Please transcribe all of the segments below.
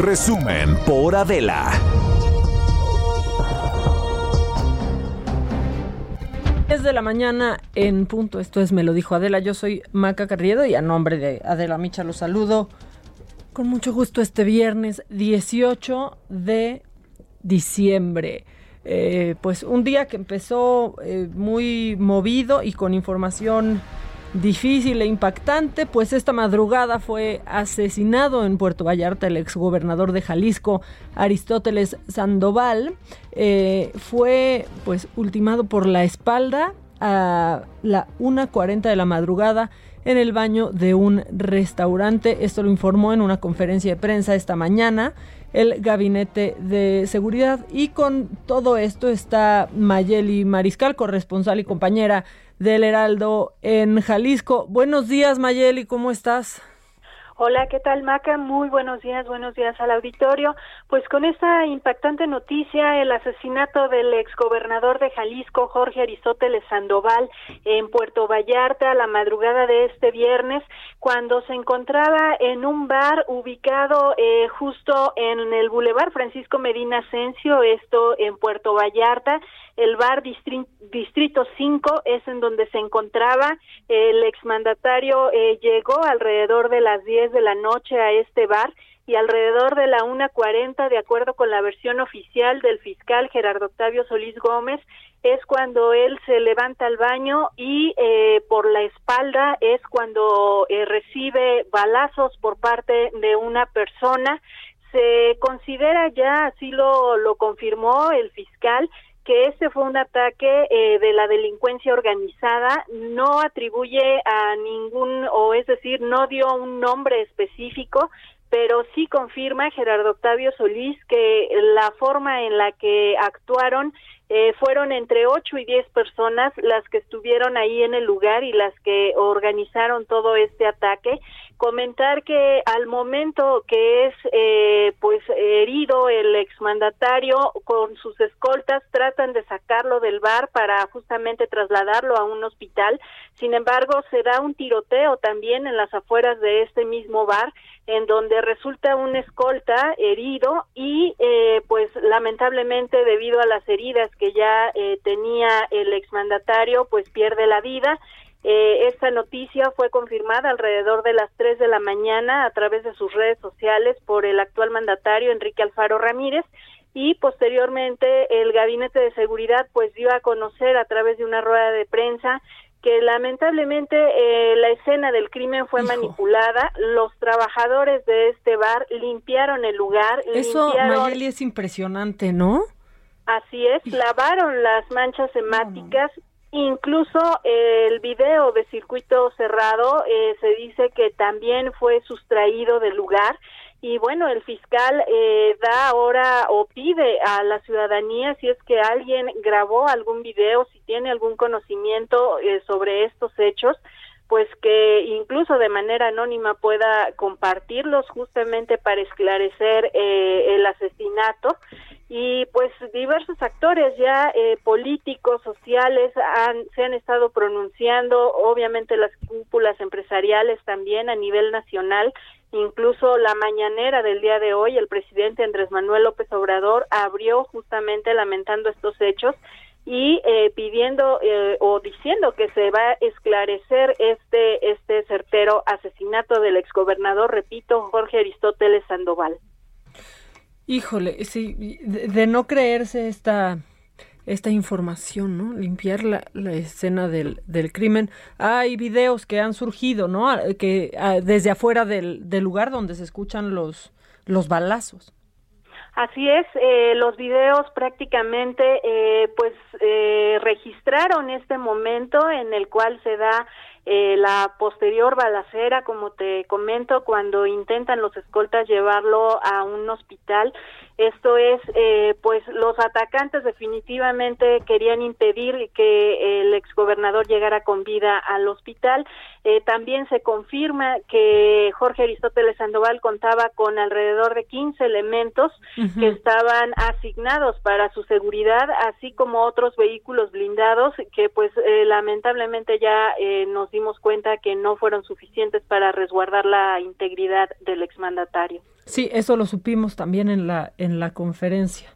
Resumen por Adela. Es de la mañana en punto. Esto es Me lo dijo Adela. Yo soy Maca Carriedo y a nombre de Adela Micha los saludo con mucho gusto este viernes 18 de diciembre. Eh, pues un día que empezó eh, muy movido y con información difícil e impactante, pues esta madrugada fue asesinado en Puerto Vallarta el exgobernador de Jalisco, Aristóteles Sandoval. Eh, fue pues ultimado por la espalda a la 1.40 de la madrugada en el baño de un restaurante. Esto lo informó en una conferencia de prensa esta mañana el gabinete de seguridad. Y con todo esto está Mayeli Mariscal, corresponsal y compañera del Heraldo en Jalisco. Buenos días, Mayeli, ¿cómo estás? Hola, ¿qué tal Maca? Muy buenos días, buenos días al auditorio. Pues con esta impactante noticia, el asesinato del exgobernador de Jalisco, Jorge Aristóteles Sandoval, en Puerto Vallarta, la madrugada de este viernes, cuando se encontraba en un bar ubicado eh, justo en el Boulevard Francisco Medina Asensio, esto en Puerto Vallarta, el bar Distrito 5 es en donde se encontraba. El exmandatario eh, llegó alrededor de las 10 de la noche a este bar y alrededor de la 1.40, de acuerdo con la versión oficial del fiscal Gerardo Octavio Solís Gómez, es cuando él se levanta al baño y eh, por la espalda es cuando eh, recibe balazos por parte de una persona. Se considera ya, así lo, lo confirmó el fiscal, que este fue un ataque eh, de la delincuencia organizada, no atribuye a ningún, o es decir, no dio un nombre específico, pero sí confirma Gerardo Octavio Solís que la forma en la que actuaron eh, fueron entre ocho y diez personas las que estuvieron ahí en el lugar y las que organizaron todo este ataque. Comentar que al momento que es eh, pues herido el exmandatario con sus escoltas tratan de sacarlo del bar para justamente trasladarlo a un hospital. Sin embargo, se da un tiroteo también en las afueras de este mismo bar en donde resulta un escolta herido y eh, pues lamentablemente debido a las heridas que ya eh, tenía el exmandatario pues pierde la vida. Eh, esta noticia fue confirmada alrededor de las 3 de la mañana a través de sus redes sociales por el actual mandatario Enrique Alfaro Ramírez y posteriormente el gabinete de seguridad pues dio a conocer a través de una rueda de prensa que lamentablemente eh, la escena del crimen fue manipulada. Los trabajadores de este bar limpiaron el lugar. Eso, Mayeli, es impresionante, ¿no? Así es, lavaron las manchas hemáticas. Incluso el video de circuito cerrado eh, se dice que también fue sustraído del lugar. Y bueno, el fiscal eh, da ahora o pide a la ciudadanía si es que alguien grabó algún video, si tiene algún conocimiento eh, sobre estos hechos, pues que incluso de manera anónima pueda compartirlos justamente para esclarecer eh, el asesinato y pues diversos actores ya políticos sociales han, se han estado pronunciando obviamente las cúpulas empresariales también a nivel nacional Incluso la mañanera del día de hoy, el presidente Andrés Manuel López Obrador abrió justamente lamentando estos hechos y eh, pidiendo eh, o diciendo que se va a esclarecer este este certero asesinato del exgobernador, repito, Jorge Aristóteles Sandoval. Híjole, sí, de, no creerse esta esta información, ¿no? Limpiar la, escena del, del, crimen. Hay videos que han surgido, ¿no? Que desde afuera del, del lugar donde se escuchan los, los balazos. Así es, eh, los videos prácticamente eh, pues eh, registraron este momento en el cual se da eh, la posterior balacera, como te comento, cuando intentan los escoltas llevarlo a un hospital. Esto es, eh, pues los atacantes definitivamente querían impedir que el exgobernador llegara con vida al hospital. Eh, también se confirma que Jorge Aristóteles Sandoval contaba con alrededor de 15 elementos que estaban asignados para su seguridad, así como otros vehículos blindados que pues lamentablemente ya nos dimos cuenta que no fueron suficientes para resguardar la integridad del exmandatario. Sí, eso lo supimos también en la en la conferencia.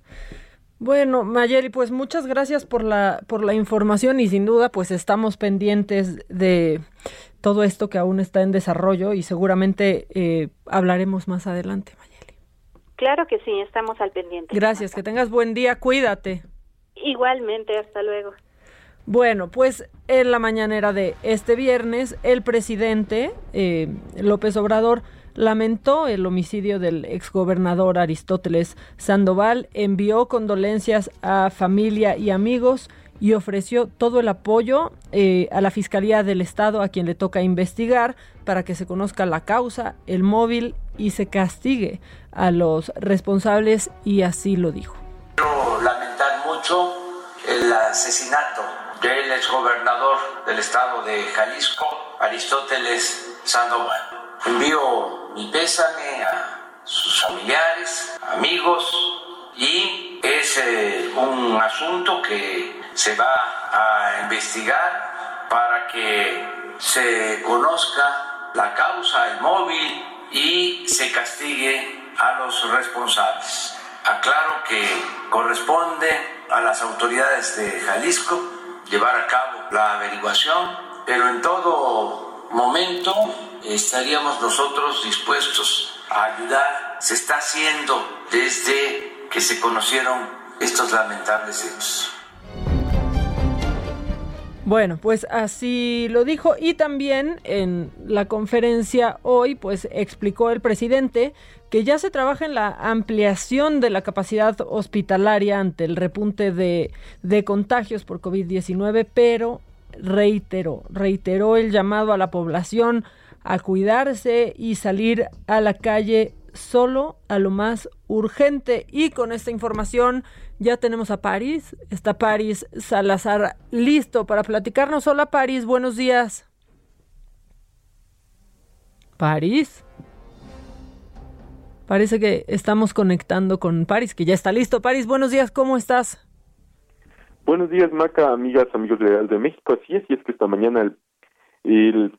Bueno, Mayeli, pues muchas gracias por la por la información y sin duda pues estamos pendientes de todo esto que aún está en desarrollo y seguramente eh, hablaremos más adelante, Mayeli. Claro que sí, estamos al pendiente. Gracias, que tengas buen día, cuídate. Igualmente, hasta luego. Bueno, pues en la mañanera de este viernes, el presidente eh, López Obrador lamentó el homicidio del exgobernador Aristóteles Sandoval, envió condolencias a familia y amigos y ofreció todo el apoyo eh, a la Fiscalía del Estado a quien le toca investigar para que se conozca la causa, el móvil y se castigue a los responsables y así lo dijo. Quiero lamentar mucho el asesinato del exgobernador del estado de Jalisco, Aristóteles Sandoval. Envío mi pésame a sus familiares, amigos y es eh, un asunto que se va a investigar para que se conozca la causa, el móvil y se castigue a los responsables. Aclaro que corresponde a las autoridades de Jalisco llevar a cabo la averiguación, pero en todo momento estaríamos nosotros dispuestos a ayudar. Se está haciendo desde que se conocieron estos lamentables hechos. Bueno, pues así lo dijo y también en la conferencia hoy pues explicó el presidente que ya se trabaja en la ampliación de la capacidad hospitalaria ante el repunte de, de contagios por COVID-19, pero reiteró, reiteró el llamado a la población a cuidarse y salir a la calle solo a lo más urgente. Y con esta información ya tenemos a París. Está París Salazar listo para platicarnos. Hola París, buenos días. París. Parece que estamos conectando con París, que ya está listo. París, buenos días, ¿cómo estás? Buenos días, Maca, amigas, amigos de, de México. Así es, y es que esta mañana el, el,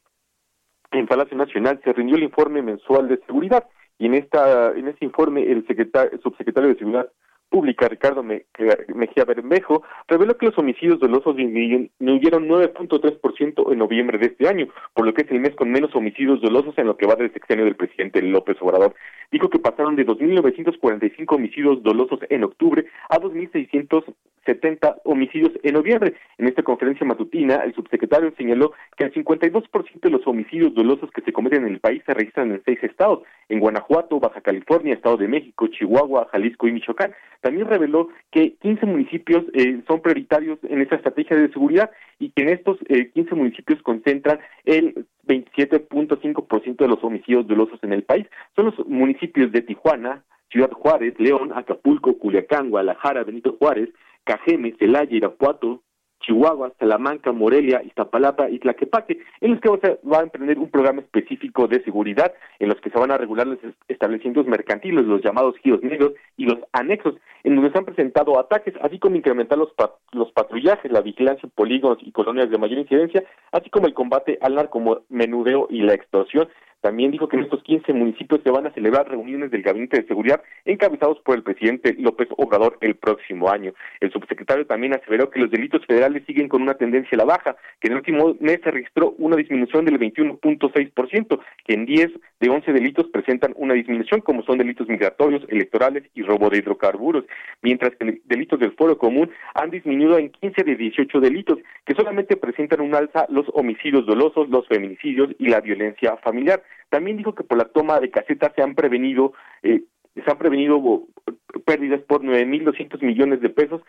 en Palacio Nacional se rindió el informe mensual de seguridad. Y en esta en ese informe el, secretario, subsecretario de Seguridad Pública, Ricardo Mejía Bermejo, reveló que los homicidios dolosos disminuyeron 9.3% en noviembre de este año, por lo que es el mes con menos homicidios dolosos en lo que va del sexenio del presidente López Obrador. Dijo que pasaron de 2.945 homicidios dolosos en octubre a 2.670 homicidios en noviembre. En esta conferencia matutina, el subsecretario señaló que el 52% de los homicidios dolosos que se cometen en el país se registran en seis estados, en Guanajuato, Baja California, Estado de México, Chihuahua, Jalisco y Michoacán. También reveló que 15 municipios eh, son prioritarios en esta estrategia de seguridad y que en estos eh, 15 municipios concentran el 27.5% de los homicidios dolosos en el país. Son los municipios de Tijuana, Ciudad Juárez, León, Acapulco, Culiacán, Guadalajara, Benito Juárez, Cajeme, Celaya, Irapuato, Chihuahua, Salamanca, Morelia, Iztapalapa y Tlaquepaque, en los que va a emprender un programa específico de seguridad en los que se van a regular los establecimientos mercantiles, los llamados giros negros y los anexos, en donde se han presentado ataques, así como incrementar los, los patrullajes, la vigilancia polígonos y colonias de mayor incidencia, así como el combate al narcomenudeo y la extorsión, también dijo que en estos 15 municipios se van a celebrar reuniones del Gabinete de Seguridad encabezados por el presidente López Obrador el próximo año. El subsecretario también aseveró que los delitos federales siguen con una tendencia a la baja, que en el último mes se registró una disminución del 21.6%, que en 10 de 11 delitos presentan una disminución, como son delitos migratorios, electorales y robo de hidrocarburos, mientras que delitos del foro común han disminuido en 15 de 18 delitos, que solamente presentan un alza los homicidios dolosos, los feminicidios y la violencia familiar. También dijo que por la toma de casetas se han prevenido eh, se han prevenido pérdidas por 9.200 millones de pesos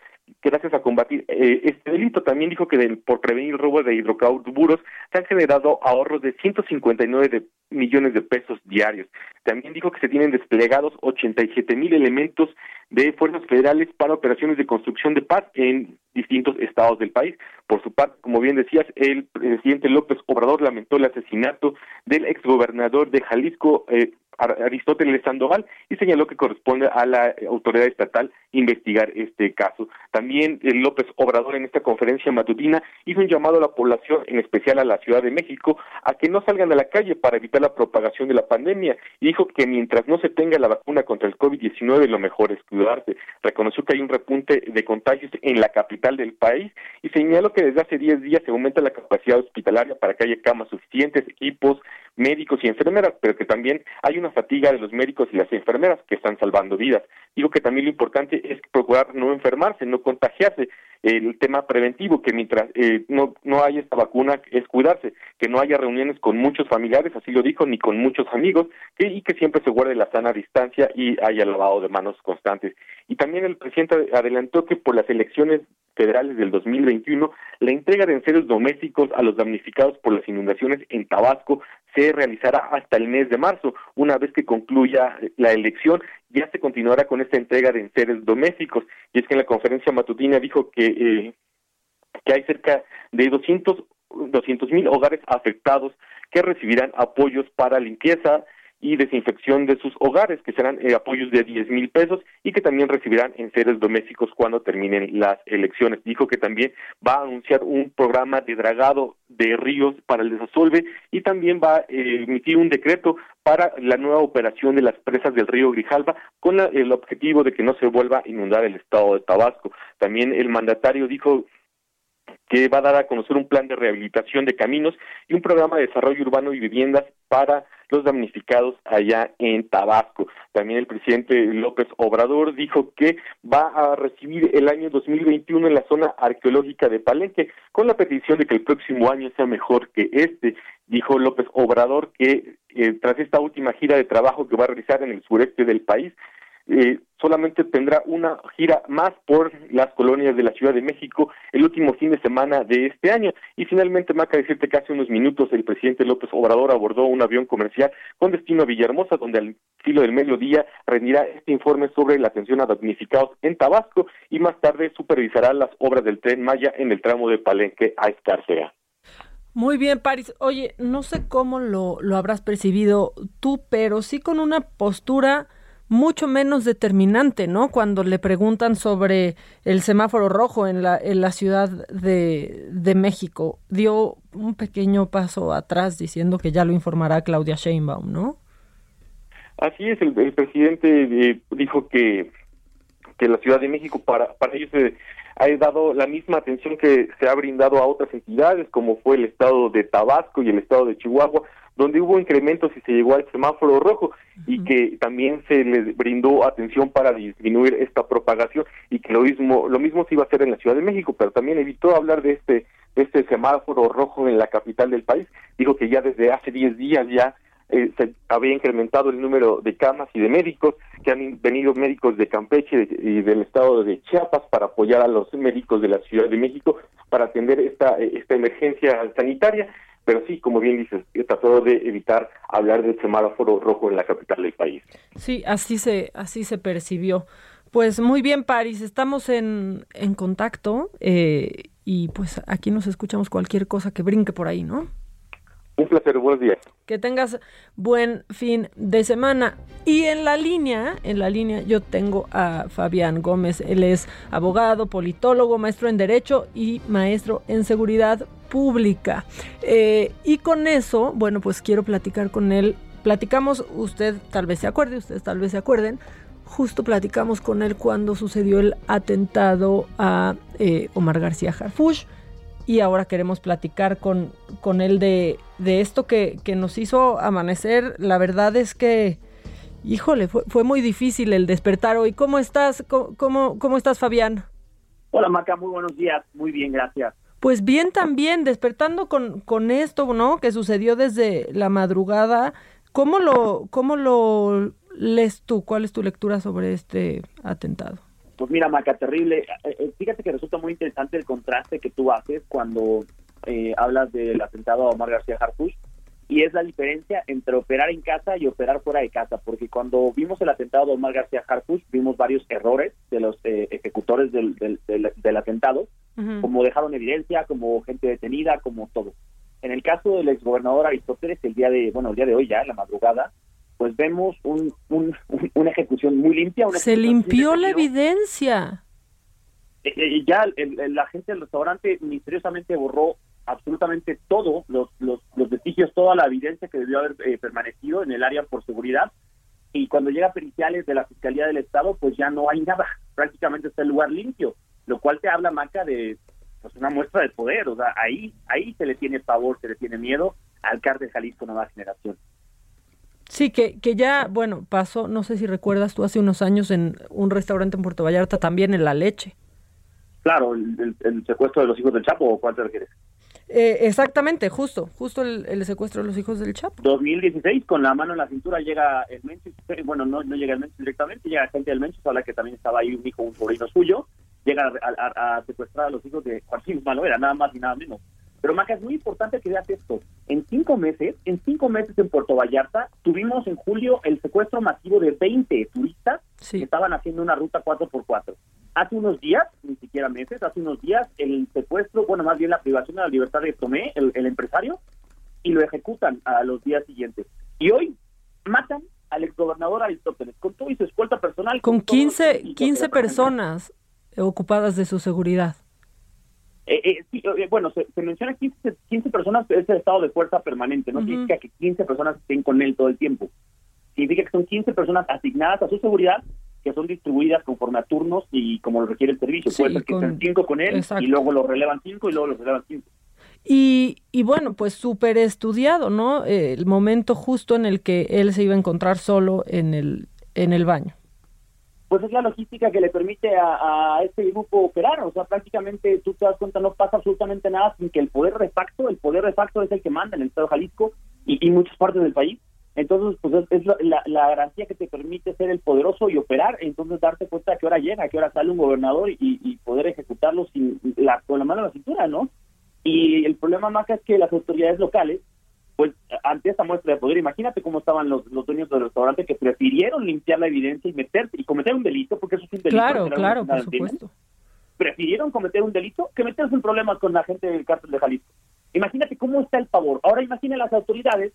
gracias a combatir eh, este delito. También dijo que por prevenir el robo de hidrocarburos se han generado ahorros de 159 de millones de pesos diarios. También dijo que se tienen desplegados 87 mil elementos de fuerzas federales para operaciones de construcción de paz en distintos estados del país. Por su parte, como bien decías, el presidente López Obrador lamentó el asesinato del exgobernador de Jalisco, eh, Aristóteles Sandoval y señaló que corresponde a la autoridad estatal investigar este caso. También eh, López Obrador en esta conferencia matutina hizo un llamado a la población, en especial a la Ciudad de México, a que no salgan a la calle para evitar la propagación de la pandemia y dijo que mientras no se tenga la vacuna contra el COVID-19 lo mejor es cuidarse. Reconoció que hay un repunte de contagios en la capital del país y señaló que desde hace 10 días se aumenta la capacidad hospitalaria para que haya camas suficientes, equipos, médicos y enfermeras, pero que también hay una fatiga de los médicos y las enfermeras que están salvando vidas. Digo que también lo importante es procurar no enfermarse, no contagiarse. El tema preventivo, que mientras eh, no, no haya esta vacuna, es cuidarse, que no haya reuniones con muchos familiares, así lo dijo, ni con muchos amigos, y que siempre se guarde la sana distancia y haya lavado de manos constantes. Y también el presidente adelantó que por las elecciones federales del 2021, la entrega de enseres domésticos a los damnificados por las inundaciones en Tabasco se realizará hasta el mes de marzo. Una vez que concluya la elección, ya se continuará con esta entrega de enseres domésticos. Y es que en la conferencia matutina dijo que, eh, que hay cerca de 200 mil hogares afectados que recibirán apoyos para limpieza, y desinfección de sus hogares, que serán eh, apoyos de 10 mil pesos y que también recibirán en seres domésticos cuando terminen las elecciones. Dijo que también va a anunciar un programa de dragado de ríos para el desasolve y también va a eh, emitir un decreto para la nueva operación de las presas del río Grijalva con el objetivo de que no se vuelva a inundar el estado de Tabasco. También el mandatario dijo que va a dar a conocer un plan de rehabilitación de caminos y un programa de desarrollo urbano y viviendas para los damnificados allá en Tabasco. También el presidente López Obrador dijo que va a recibir el año 2021 en la zona arqueológica de Palenque con la petición de que el próximo año sea mejor que este. Dijo López Obrador que eh, tras esta última gira de trabajo que va a realizar en el sureste del país, eh, solamente tendrá una gira más por las colonias de la Ciudad de México el último fin de semana de este año. Y finalmente, Maca, decirte que hace unos minutos el presidente López Obrador abordó un avión comercial con destino a Villahermosa, donde al filo del mediodía rendirá este informe sobre la atención a damnificados en Tabasco y más tarde supervisará las obras del tren Maya en el tramo de Palenque a Escarcea. Muy bien, París. Oye, no sé cómo lo, lo habrás percibido tú, pero sí con una postura mucho menos determinante, ¿no? Cuando le preguntan sobre el semáforo rojo en la, en la Ciudad de, de México, dio un pequeño paso atrás diciendo que ya lo informará Claudia Sheinbaum, ¿no? Así es, el, presidente eh, dijo que, que la Ciudad de México para, para ellos se ha dado la misma atención que se ha brindado a otras entidades, como fue el estado de Tabasco y el estado de Chihuahua, donde hubo incrementos y se llegó al semáforo rojo y que también se le brindó atención para disminuir esta propagación y que lo mismo lo mismo se iba a hacer en la Ciudad de México, pero también evitó hablar de este de este semáforo rojo en la capital del país. Dijo que ya desde hace 10 días ya eh, se había incrementado el número de camas y de médicos, que han venido médicos de Campeche y del estado de Chiapas para apoyar a los médicos de la Ciudad de México para atender esta, esta emergencia sanitaria pero sí, como bien dices, trató de evitar hablar del semáforo rojo en la capital del país. Sí, así se, así se percibió. Pues muy bien, París, estamos en, en contacto eh, y pues aquí nos escuchamos cualquier cosa que brinque por ahí, ¿no? Un placer, buenos días. Que tengas buen fin de semana. Y en la línea, en la línea yo tengo a Fabián Gómez. Él es abogado, politólogo, maestro en Derecho y maestro en Seguridad Pública. Eh, y con eso, bueno, pues quiero platicar con él. Platicamos, usted tal vez se acuerde, ustedes tal vez se acuerden, justo platicamos con él cuando sucedió el atentado a eh, Omar García Harfush y ahora queremos platicar con, con él de, de esto que, que nos hizo amanecer. La verdad es que, híjole, fue, fue muy difícil el despertar hoy. ¿Cómo estás? ¿Cómo, cómo, estás, Fabián? Hola, Maca, muy buenos días. Muy bien, gracias. Pues bien también, despertando con, con esto, ¿no? Que sucedió desde la madrugada. ¿Cómo lo, cómo lo lees tú? ¿Cuál es tu lectura sobre este atentado? Pues mira, Maca, terrible. Eh, eh, fíjate que resulta muy interesante el contraste que tú haces cuando eh, hablas del atentado a Omar García Harfuch y es la diferencia entre operar en casa y operar fuera de casa, porque cuando vimos el atentado de Omar García Harfuch vimos varios errores de los ejecutores del, del, atentado, como dejaron evidencia, como gente detenida, como todo. En el caso del exgobernador Aristóteles, el día de, bueno, el día de hoy ya, en la madrugada, pues vemos un, una ejecución muy limpia. Se limpió la evidencia. Eh, eh, ya la gente del restaurante misteriosamente borró absolutamente todo, los, los, los vestigios, toda la evidencia que debió haber eh, permanecido en el área por seguridad. Y cuando llega periciales de la Fiscalía del Estado, pues ya no hay nada. Prácticamente está el lugar limpio, lo cual te habla, Maca, de pues una muestra de poder. O sea, ahí, ahí se le tiene favor, se le tiene miedo al CAR de Jalisco Nueva Generación. Sí, que, que ya, bueno, pasó, no sé si recuerdas tú hace unos años en un restaurante en Puerto Vallarta también en La Leche. Claro, el, secuestro de los hijos del Chapo, ¿o cuál te refieres? Eh, exactamente, justo, justo el, secuestro de los hijos del Chapo. 2016, con la mano en la cintura llega el Mencho, bueno, no, no llega el Mencho directamente, llega gente del Mencho, habla que también estaba ahí un hijo, un sobrino suyo, llega a, a, secuestrar a los hijos de Joaquín era nada más y nada menos. Pero Maca, es muy importante que veas esto. En cinco meses, en cinco meses en Puerto Vallarta, tuvimos en julio el secuestro masivo de 20 turistas que estaban haciendo una ruta 4x4. Hace unos días, ni siquiera meses, hace unos días, el secuestro, bueno, más bien la privación de la libertad de Tomé, el, empresario, y lo ejecutan a los días siguientes. Y hoy matan al exgobernador Aristóteles, con todo y su escolta personal. Con, 15, 15 personas ocupadas de su seguridad. Eh, eh, eh, bueno, se, menciona 15, 15 personas, es el estado de fuerza permanente, no significa que 15 personas estén con él todo el tiempo. Significa que son 15 personas asignadas a su seguridad que son distribuidas conforme a turnos y como lo requiere el servicio. Puede ser que estén 5 con él y luego lo relevan 5 y luego lo relevan 5. Y, y bueno, pues súper estudiado, ¿no? el momento justo en el que él se iba a encontrar solo en el, en el baño pues es la logística que le permite a, este grupo operar. O sea, prácticamente tú te das cuenta, no pasa absolutamente nada sin que el poder de facto, el poder de facto es el que manda en el Estado de Jalisco y, muchas partes del país. Entonces, pues es, la, garantía que te permite ser el poderoso y operar, entonces darte cuenta a qué hora llega, a qué hora sale un gobernador y, poder ejecutarlo sin la, con la mano en la cintura, ¿no? Y el problema más es que las autoridades locales pues ante esta muestra de poder, imagínate cómo estaban los, los dueños del restaurante que prefirieron limpiar la evidencia y meterse y cometer un delito, porque eso es un delito. Claro, claro, por supuesto. Prefirieron cometer un delito que meterse en problemas con la gente del cárcel de Jalisco. Imagínate cómo está el favor. Ahora imagina las autoridades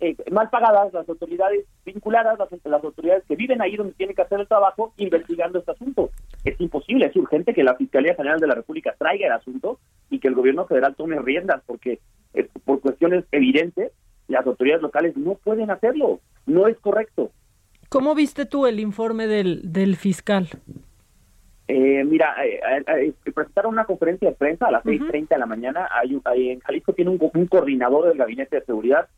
eh, mal pagadas, las autoridades vinculadas, las, las, autoridades que viven ahí donde tienen que hacer el trabajo investigando este asunto. Es imposible, es urgente que la Fiscalía General de la República traiga el asunto y que el gobierno federal tome riendas, porque eh, por cuestiones evidentes, las autoridades locales no pueden hacerlo. No es correcto. ¿Cómo viste tú el informe del, del fiscal? Eh, mira, eh, presentaron una conferencia de prensa a las 6.30 de la mañana. Hay, en Jalisco tiene un, coordinador del Gabinete de Seguridad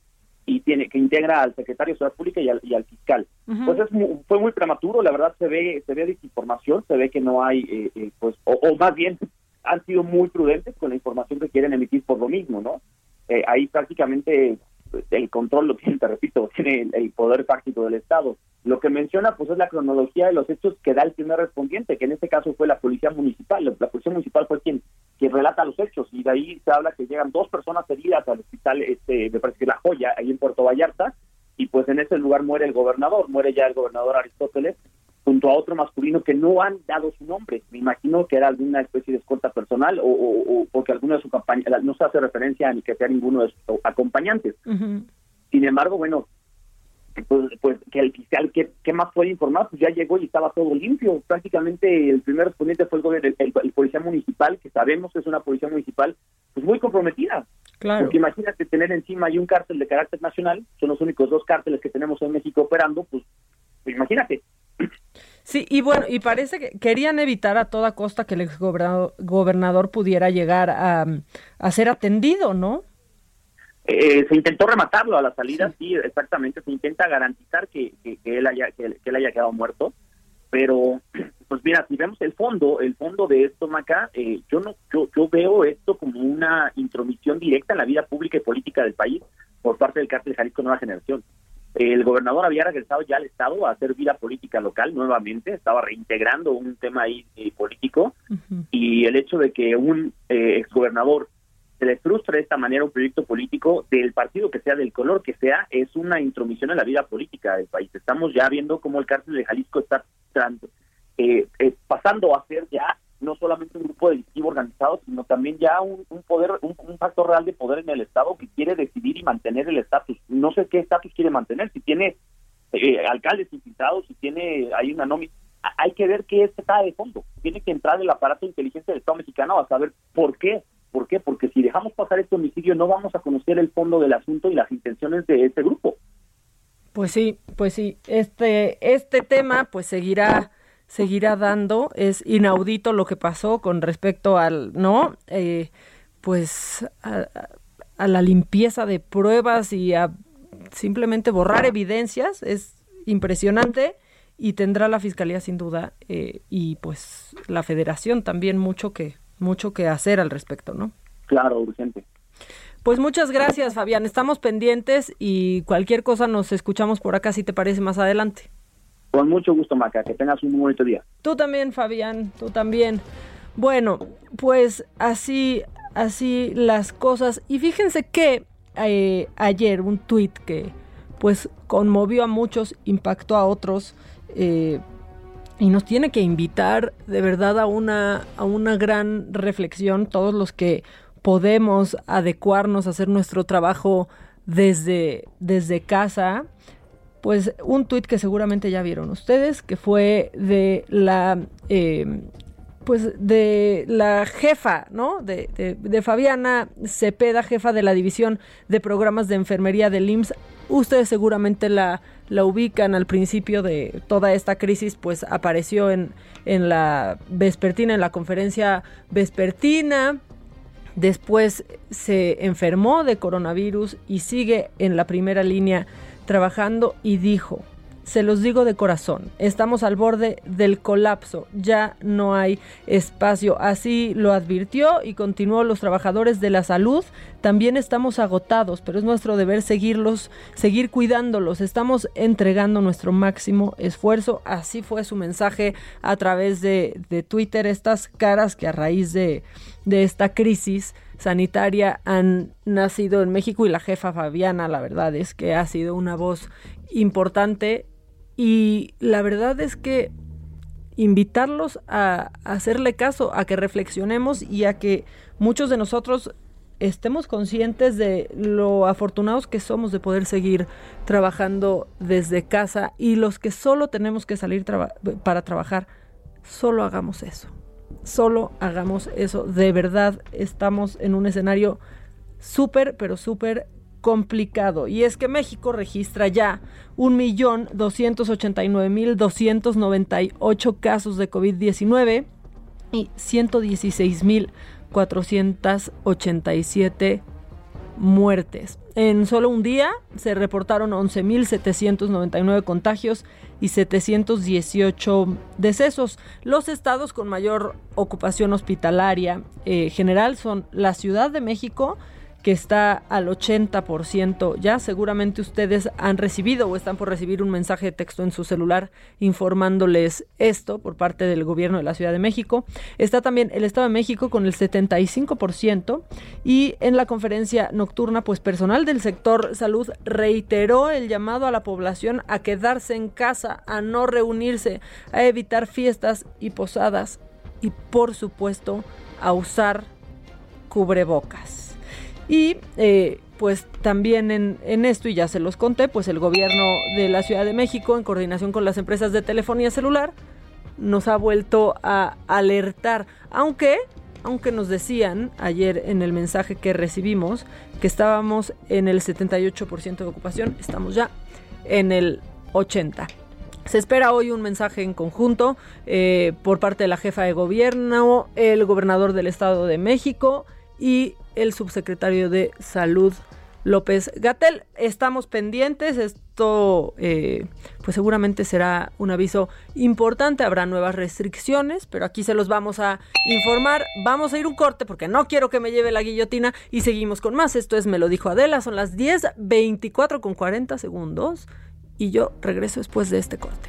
y tiene que integra al secretario de Seguridad Pública y al, y al fiscal. Pues fue muy prematuro, la verdad se ve se ve desinformación, se ve que no hay, pues, o, más bien han sido muy prudentes con la información que quieren emitir por lo mismo, ¿no? Eh, ahí prácticamente pues, el control lo tiene, te repito, tiene el, poder fáctico del Estado. Lo que menciona pues es la cronología de los hechos que da el primer respondiente, que en este caso fue la policía municipal. La, policía municipal fue quien, quien relata los hechos y de ahí se habla que llegan dos personas heridas al hospital, este, me parece que La Joya, ahí en Puerto Vallarta, y pues en ese lugar muere el gobernador, muere ya el gobernador Aristóteles, junto a otro masculino que no han dado su nombre. Me imagino que era alguna especie de escolta personal o, porque alguno de sus no se hace referencia ni que sea ninguno de sus acompañantes. Sin embargo, bueno, pues, pues que el fiscal, ¿qué, más puede informar? Pues ya llegó y estaba todo limpio. Prácticamente el primer respondiente fue el, el, policía municipal, que sabemos que es una policía municipal, pues muy comprometida. Claro. Porque imagínate tener encima hay un cártel de carácter nacional, son los únicos dos cárteles que tenemos en México operando, pues, pues imagínate, Sí, y bueno, y parece que querían evitar a toda costa que el ex gobernador pudiera llegar a, a ser atendido, ¿no? Eh, se intentó rematarlo a la salida, sí. exactamente, se intenta garantizar que, que, él haya que, él haya quedado muerto, pero pues mira, si vemos el fondo, el fondo de esto, Maca, eh, yo no, yo, yo veo esto como una intromisión directa en la vida pública y política del país por parte del cártel Jalisco Nueva Generación. El gobernador había regresado ya al Estado a hacer vida política local nuevamente, estaba reintegrando un tema ahí eh, político y el hecho de que un eh, exgobernador se le frustre de esta manera un proyecto político del partido que sea, del color que sea, es una intromisión en la vida política del país. Estamos ya viendo cómo el cártel de Jalisco está eh, eh, pasando a ser ya no solamente un grupo delictivo organizado, sino también ya un, poder, un, factor real de poder en el Estado que quiere decidir y mantener el estatus. No sé qué estatus quiere mantener, si tiene eh, alcaldes infiltrados, si tiene, hay una nómina. Hay que ver qué está de fondo. Tiene que entrar el aparato de inteligencia del Estado mexicano a saber por qué. ¿Por qué? Porque si dejamos pasar este homicidio no vamos a conocer el fondo del asunto y las intenciones de este grupo. Pues sí, pues sí. Este, este tema pues seguirá seguirá dando. Es inaudito lo que pasó con respecto al, ¿no? Eh, pues a, la limpieza de pruebas y a simplemente borrar evidencias. Es impresionante y tendrá la fiscalía sin duda eh, y pues la federación también mucho que mucho que hacer al respecto, ¿no? Claro, urgente. Pues muchas gracias, Fabián. Estamos pendientes y cualquier cosa nos escuchamos por acá si te parece más adelante. Con mucho gusto, Maca. Que tengas un bonito día. Tú también, Fabián. Tú también. Bueno, pues así, así las cosas. Y fíjense que eh, ayer un tuit que pues conmovió a muchos, impactó a otros. Eh, y nos tiene que invitar de verdad a una, a una gran reflexión, todos los que podemos adecuarnos a hacer nuestro trabajo desde, desde casa pues un tuit que seguramente ya vieron ustedes, que fue de la eh, pues de la jefa, ¿no? De, de, Fabiana Cepeda, jefa de la división de programas de enfermería del IMSS. Ustedes seguramente la, la ubican al principio de toda esta crisis, pues apareció en, en la vespertina, en la conferencia vespertina. Después se enfermó de coronavirus y sigue en la primera línea trabajando y dijo, se los digo de corazón, estamos al borde del colapso, ya no hay espacio. Así lo advirtió y continuó los trabajadores de la salud. También estamos agotados, pero es nuestro deber seguirlos, seguir cuidándolos. Estamos entregando nuestro máximo esfuerzo. Así fue su mensaje a través de, de Twitter, estas caras que a raíz de, de esta crisis sanitaria han nacido en México y la jefa Fabiana, la verdad es que ha sido una voz importante y la verdad es que invitarlos a, hacerle caso, a que reflexionemos y a que muchos de nosotros estemos conscientes de lo afortunados que somos de poder seguir trabajando desde casa y los que solo tenemos que salir para trabajar, solo hagamos eso solo hagamos eso. De verdad, estamos en un escenario súper, pero súper complicado. Y es que México registra ya 1.289.298 casos de COVID-19 y 116.487 muertes. En solo un día se reportaron 11.799 contagios y 718 decesos. Los estados con mayor ocupación hospitalaria eh, general son la Ciudad de México, que está al 80% ya. Seguramente ustedes han recibido o están por recibir un mensaje de texto en su celular informándoles esto por parte del gobierno de la Ciudad de México. Está también el Estado de México con el 75% y en la conferencia nocturna, pues personal del sector salud reiteró el llamado a la población a quedarse en casa, a no reunirse, a evitar fiestas y posadas y por supuesto a usar cubrebocas. Y eh, pues también en, en, esto, y ya se los conté, pues el gobierno de la Ciudad de México, en coordinación con las empresas de telefonía celular, nos ha vuelto a alertar, aunque, aunque nos decían ayer en el mensaje que recibimos que estábamos en el 78% de ocupación, estamos ya en el 80%. Se espera hoy un mensaje en conjunto eh, por parte de la jefa de gobierno, el gobernador del Estado de México y el subsecretario de Salud López Gatel. Estamos pendientes, esto eh, pues seguramente será un aviso importante, habrá nuevas restricciones, pero aquí se los vamos a informar. Vamos a ir un corte porque no quiero que me lleve la guillotina y seguimos con más. Esto es Me lo dijo Adela, son las 10.24 con 40 segundos y yo regreso después de este corte.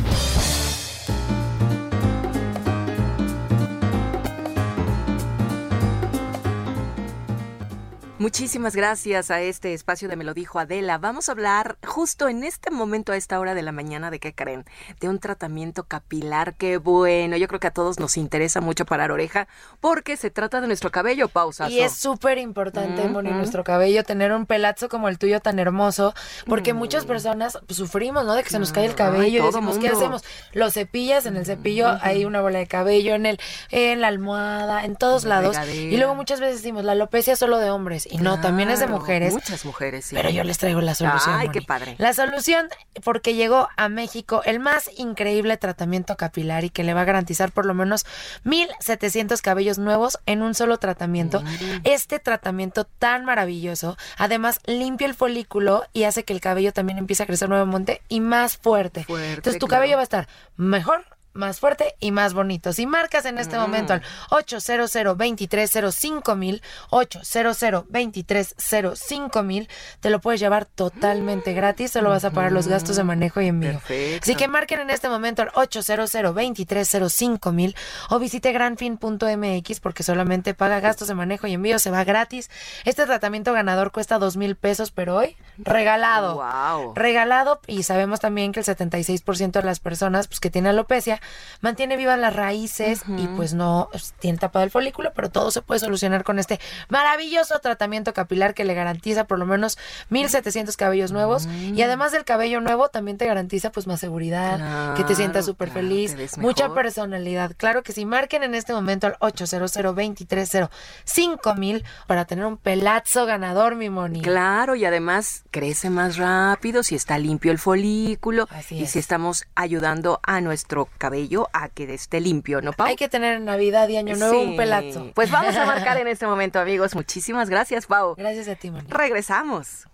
Muchísimas gracias a este espacio de Me lo dijo Adela. Vamos a hablar justo en este momento, a esta hora de la mañana, de qué creen, de un tratamiento capilar. Qué bueno, yo creo que a todos nos interesa mucho parar oreja porque se trata de nuestro cabello, pausa. Y es súper importante, Moni, nuestro cabello, tener un pelazo como el tuyo tan hermoso, porque muchas personas pues, sufrimos, ¿no? De que se nos cae el cabello y decimos, ¿qué hacemos? Lo cepillas, en el cepillo hay una bola de cabello, en el, en la almohada, en todos lados. Y luego muchas veces decimos, la alopecia es solo de hombres y no, también es de mujeres. Muchas mujeres, sí. Pero yo les traigo la solución. Ay, qué padre. La solución, porque llegó a México el más increíble tratamiento capilar y que le va a garantizar por lo menos 1.700 cabellos nuevos en un solo tratamiento. Este tratamiento tan maravilloso, además limpia el folículo y hace que el cabello también empiece a crecer nuevamente y más fuerte. Entonces tu cabello va a estar mejor más fuerte y más bonito. Si marcas en este momento al 800 230 mil 800 230 mil te lo puedes llevar totalmente gratis, solo vas a pagar los gastos de manejo y envío. Así que marquen en este momento al 800 230 mil o visite granfin.mx porque solamente paga gastos de manejo y envío, se va gratis. Este tratamiento ganador cuesta dos mil pesos, pero hoy regalado. Wow. Regalado y sabemos también que el 76% de las personas pues, que tienen alopecia mantiene vivas las raíces y pues no tiene tapado el folículo, pero todo se puede solucionar con este maravilloso tratamiento capilar que le garantiza por lo menos 1700 cabellos nuevos y Mm. además del cabello nuevo también te garantiza pues más seguridad, que te sientas súper claro, feliz, mucha personalidad. Claro que si marquen en este momento al 800 230 mil para tener un pelazo ganador, mi Moni. Claro, y además crece más rápido si está limpio el folículo Así y es. si estamos ayudando a nuestro cabello a que esté limpio, ¿no, Pau? Hay que tener en Navidad y Año Nuevo Sí. un pelazo. Pues vamos a marcar en este momento, amigos. Muchísimas gracias, Pau. Gracias a ti, Moni. Regresamos.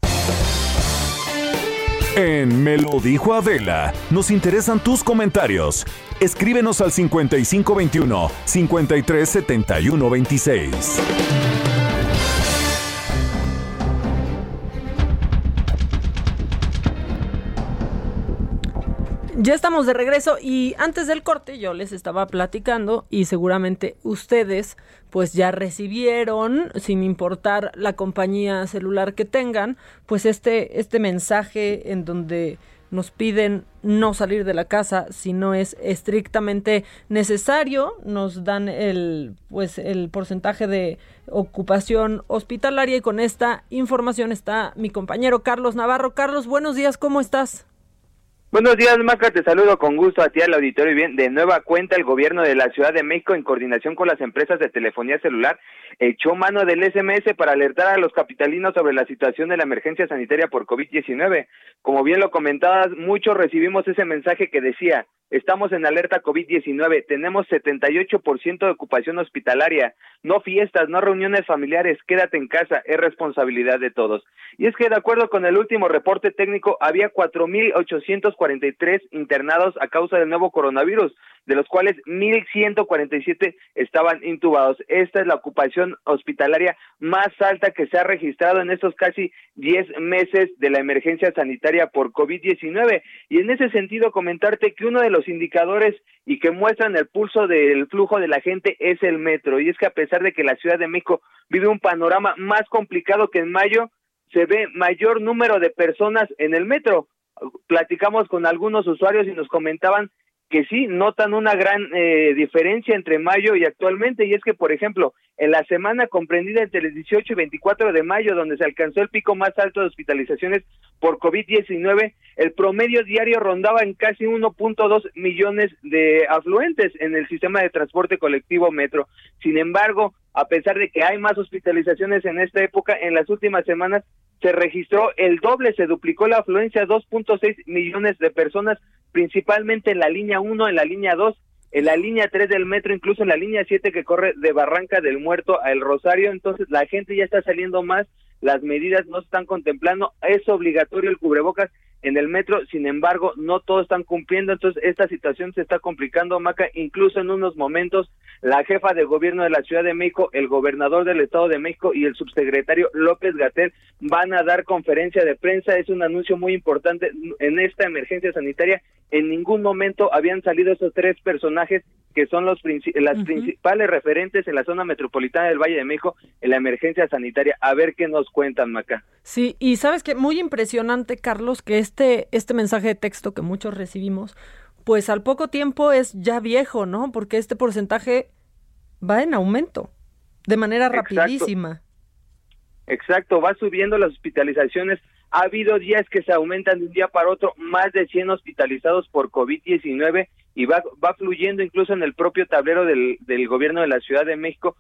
En Me lo dijo Adela, nos interesan tus comentarios. Escríbenos al 5521 537126. Ya estamos de regreso y antes del corte yo les estaba platicando y seguramente ustedes pues ya recibieron, sin importar la compañía celular que tengan, pues este, este mensaje en donde nos piden no salir de la casa si no es estrictamente necesario, nos dan el pues el porcentaje de ocupación hospitalaria y con esta información está mi compañero Carlos Navarro. Carlos, buenos días, ¿cómo estás? Buenos días, Maca. Te saludo con gusto a ti al auditorio. Bien, de nueva cuenta, el gobierno de la Ciudad de México, en coordinación con las empresas de telefonía celular, echó mano del SMS para alertar a los capitalinos sobre la situación de la emergencia sanitaria por COVID-19. Como bien lo comentabas, muchos recibimos ese mensaje que decía, estamos en alerta COVID-19, tenemos 78% de ocupación hospitalaria, no fiestas, no reuniones familiares, quédate en casa, es responsabilidad de todos. Y es que de acuerdo con el último reporte técnico, había 4.843 internados a causa del nuevo coronavirus, de los cuales 1.147 estaban intubados. Esta es la ocupación hospitalaria más alta que se ha registrado en estos casi 10 meses de la emergencia sanitaria por COVID-19. Y en ese sentido, comentarte que uno de los indicadores y que muestran el pulso del flujo de la gente es el metro. Y es que a pesar de que la Ciudad de México vive un panorama más complicado que en mayo, se ve mayor número de personas en el metro. Platicamos con algunos usuarios y nos comentaban que sí notan una gran eh, diferencia entre mayo y actualmente, y es que, por ejemplo, en la semana comprendida entre el 18 y 24 de mayo, donde se alcanzó el pico más alto de hospitalizaciones por COVID-19, el promedio diario rondaba en casi 1.2 millones de afluentes en el sistema de transporte colectivo metro. Sin embargo, a pesar de que hay más hospitalizaciones en esta época, en las últimas semanas se registró el doble, se duplicó la afluencia, 2.6 millones de personas, principalmente en la línea 1, en la línea 2, en la línea 3 del metro, incluso en la línea 7 que corre de Barranca del Muerto a El Rosario, entonces la gente ya está saliendo más, las medidas no se están contemplando, es obligatorio el cubrebocas en el metro, sin embargo, no todos están cumpliendo, entonces esta situación se está complicando, Maca, incluso en unos momentos la jefa de gobierno de la Ciudad de México, el gobernador del Estado de México y el subsecretario López Gatel van a dar conferencia de prensa, es un anuncio muy importante en esta emergencia sanitaria, en ningún momento habían salido esos tres personajes que son los las principales referentes en la zona metropolitana del Valle de México en la emergencia sanitaria, a ver qué nos cuentan, Maca. Sí, y sabes que muy impresionante, Carlos, que este, este mensaje de texto que muchos recibimos, pues al poco tiempo es ya viejo, ¿no? Porque este porcentaje va en aumento de manera rapidísima. Exacto, va subiendo las hospitalizaciones. Ha habido días que se aumentan de un día para otro, más de 100 hospitalizados por COVID-19 y va, va fluyendo incluso en el propio tablero del, del gobierno de la Ciudad de México.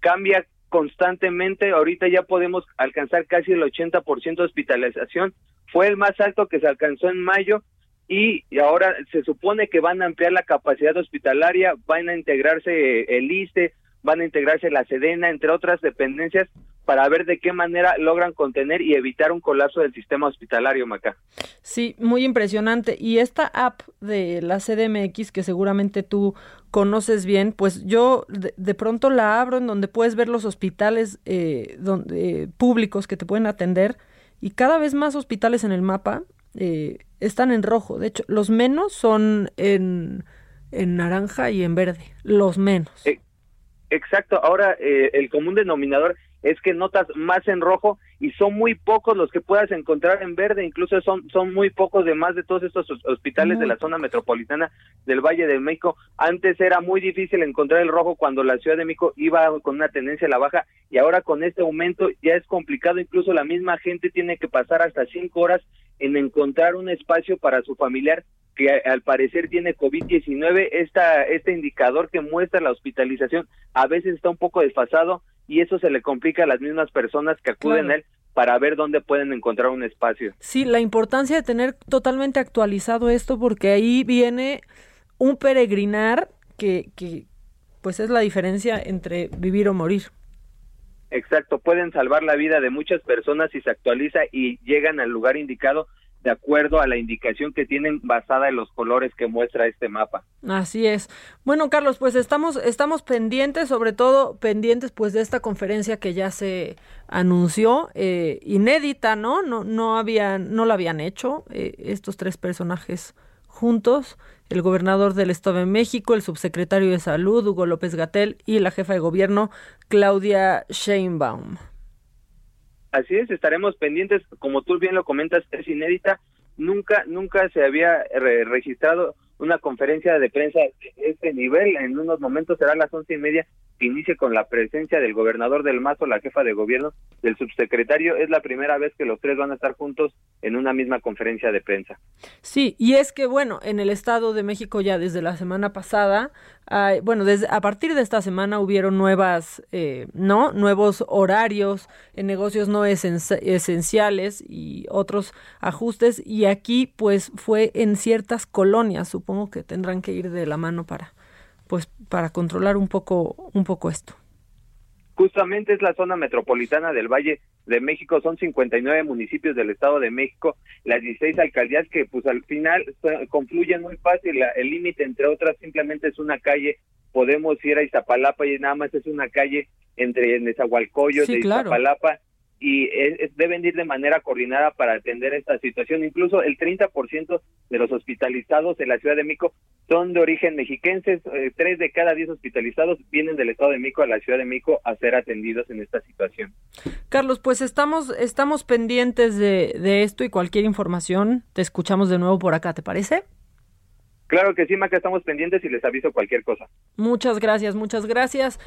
Cambia constantemente, ahorita ya podemos alcanzar casi el 80% de hospitalización, fue el más alto que se alcanzó en mayo y ahora se supone que van a ampliar la capacidad hospitalaria, van a integrarse el ISTE, van a integrarse la SEDENA, entre otras dependencias, para ver de qué manera logran contener y evitar un colapso del sistema hospitalario, Maca. Sí, muy impresionante. Y esta app de la CDMX, que seguramente tú conoces bien, pues yo de, pronto la abro en donde puedes ver los hospitales eh, donde, públicos que te pueden atender y cada vez más hospitales en el mapa eh, están en rojo. De hecho, los menos son en, en naranja y en verde. Los menos. Eh, exacto. Ahora, el común denominador es que notas más en rojo y son muy pocos los que puedas encontrar en verde, incluso son, son muy pocos de más de todos estos hospitales de la zona metropolitana del Valle de México. Antes era muy difícil encontrar el rojo cuando la Ciudad de México iba con una tendencia a la baja y ahora con este aumento ya es complicado, incluso la misma gente tiene que pasar hasta cinco horas en encontrar un espacio para su familiar que al parecer tiene COVID-19, esta, este indicador que muestra la hospitalización a veces está un poco desfasado y eso se le complica a las mismas personas que acuden a él para ver dónde pueden encontrar un espacio. Sí, la importancia de tener totalmente actualizado esto porque ahí viene un peregrinar que, que pues es la diferencia entre vivir o morir. Exacto, pueden salvar la vida de muchas personas si se actualiza y llegan al lugar indicado de acuerdo a la indicación que tienen basada en los colores que muestra este mapa. Así es. Bueno, Carlos, pues estamos estamos pendientes, sobre todo pendientes pues de esta conferencia que ya se anunció, eh, inédita, ¿no? No no habían no la habían hecho eh, estos tres personajes juntos, el gobernador del Estado de México, el subsecretario de Salud Hugo López Gatel y la jefa de gobierno Claudia Sheinbaum. Así es, estaremos pendientes, como tú bien lo comentas, es inédita, nunca, nunca se había registrado una conferencia de prensa de este nivel, en unos momentos será las once y media que inicie con la presencia del gobernador del Mazo, la jefa de gobierno, del subsecretario. Es la primera vez que los tres van a estar juntos en una misma conferencia de prensa. Sí, y es que, bueno, en el Estado de México ya desde la semana pasada, bueno, desde, a partir de esta semana hubieron nuevas, eh, ¿no? Nuevos horarios en negocios no esenciales y otros ajustes. Y aquí, pues, fue en ciertas colonias. Supongo que tendrán que ir de la mano para pues para controlar un poco un poco esto. Justamente es la zona metropolitana del Valle de México, son 59 municipios del Estado de México, las 16 alcaldías que pues al final confluyen muy fácil, el límite entre otras simplemente es una calle, podemos ir a Iztapalapa y nada más es una calle entre Nezahualcóyotl y Iztapalapa, y deben ir de manera coordinada para atender esta situación. Incluso el 30% de los hospitalizados en la Ciudad de México son de origen mexiquense. Eh, tres de cada diez hospitalizados vienen del Estado de México a la Ciudad de México a ser atendidos en esta situación. Carlos, pues estamos, estamos pendientes de, de esto y cualquier información te escuchamos de nuevo por acá, ¿te parece? Claro que sí, Maca, estamos pendientes y les aviso cualquier cosa. Muchas gracias, muchas gracias.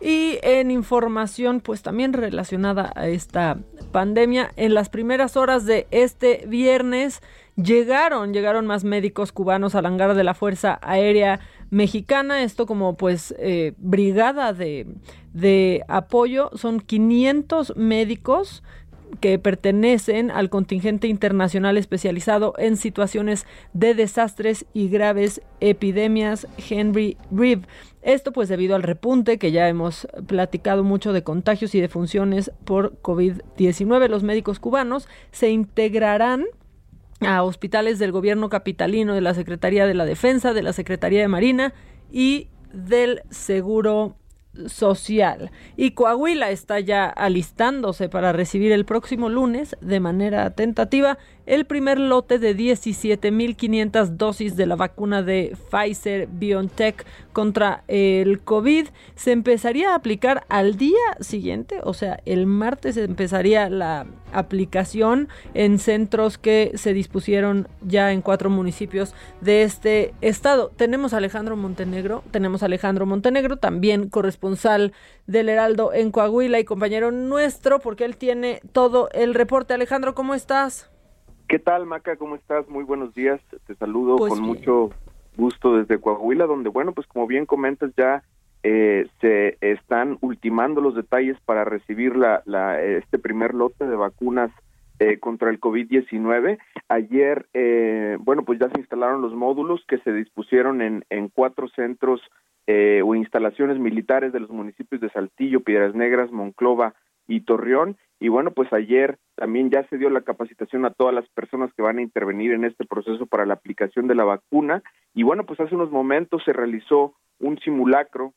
Y en información, pues también relacionada a esta pandemia, en las primeras horas de este viernes llegaron, llegaron más médicos cubanos al hangar de la Fuerza Aérea Mexicana, esto como pues eh, brigada de, de apoyo, son 500 médicos que pertenecen al contingente internacional especializado en situaciones de desastres y graves epidemias Henry Reeve. Esto pues debido al repunte que ya hemos platicado mucho de contagios y de funciones por COVID-19. Los médicos cubanos se integrarán a hospitales del gobierno capitalino, de la Secretaría de la Defensa, de la Secretaría de Marina y del Seguro social. Y Coahuila está ya alistándose para recibir el próximo lunes, de manera tentativa, el primer lote de 17.500 dosis de la vacuna de Pfizer BioNTech contra el COVID. Se empezaría a aplicar al día siguiente, o sea, el martes empezaría la aplicación en centros que se dispusieron ya en cuatro municipios de este estado. Tenemos a Alejandro Montenegro, tenemos a Alejandro Montenegro, también corresponsal del Heraldo en Coahuila y compañero nuestro, porque él tiene todo el reporte. Alejandro, ¿cómo estás? ¿Qué tal, Maca? ¿Cómo estás? Muy buenos días. Te saludo pues con mucho gusto desde Coahuila, donde, bueno, pues como bien comentas, ya eh, se están ultimando los detalles para recibir la, la este primer lote de vacunas eh, contra el COVID-19. Ayer, eh, bueno, pues ya se instalaron los módulos que se dispusieron en, en cuatro centros o instalaciones militares de los municipios de Saltillo, Piedras Negras, Monclova y Torreón y bueno, pues ayer también ya se dio la capacitación a todas las personas que van a intervenir en este proceso para la aplicación de la vacuna. Y bueno, pues hace unos momentos se realizó un simulacro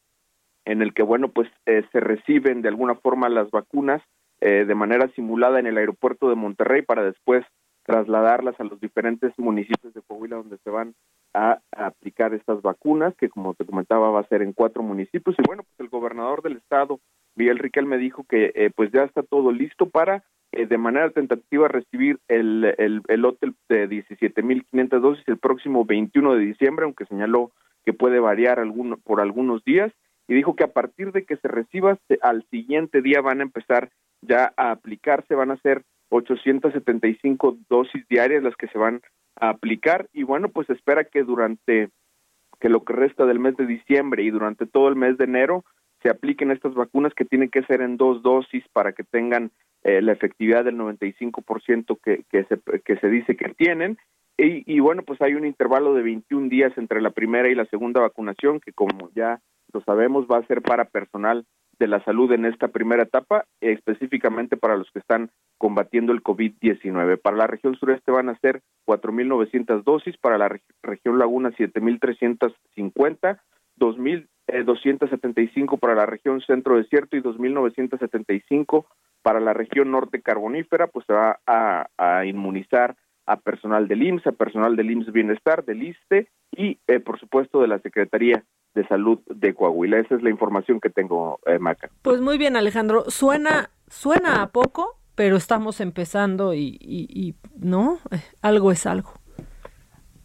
en el que, bueno, pues eh, se reciben de alguna forma las vacunas eh, de manera simulada en el aeropuerto de Monterrey para después trasladarlas a los diferentes municipios de Coahuila donde se van a, aplicar estas vacunas, que como te comentaba va a ser en cuatro municipios. Y bueno, pues el gobernador del estado, Miguel Riquel, me dijo que eh, pues ya está todo listo para eh, de manera tentativa recibir el, el, el lote de 17.500 dosis el próximo 21 de diciembre, aunque señaló que puede variar alguno, por algunos días. Y dijo que a partir de que se reciba, al siguiente día van a empezar ya a aplicarse, van a ser 875 dosis diarias las que se van a aplicar y bueno, pues espera que durante que lo que resta del mes de diciembre y durante todo el mes de enero se apliquen estas vacunas que tienen que ser en dos dosis para que tengan eh, la efectividad del 95% que, que, se, que se dice que tienen. Y, y, bueno, pues hay un intervalo de 21 días entre la primera y la segunda vacunación, que como ya lo sabemos va a ser para personal de la salud en esta primera etapa, específicamente para los que están combatiendo el COVID-19. Para la región sureste van a ser 4.900 dosis, para la región laguna 7.350, 2.275 para la región centro desierto y 2.975 para la región norte carbonífera, pues se va a, inmunizar a personal del IMSS, a personal del IMSS Bienestar, del ISTE y, eh, por supuesto, de la Secretaría de Salud de Coahuila. Esa es la información que tengo, eh, Maca. Pues muy bien, Alejandro. Suena, suena a poco, pero estamos empezando y, y, no, algo es algo.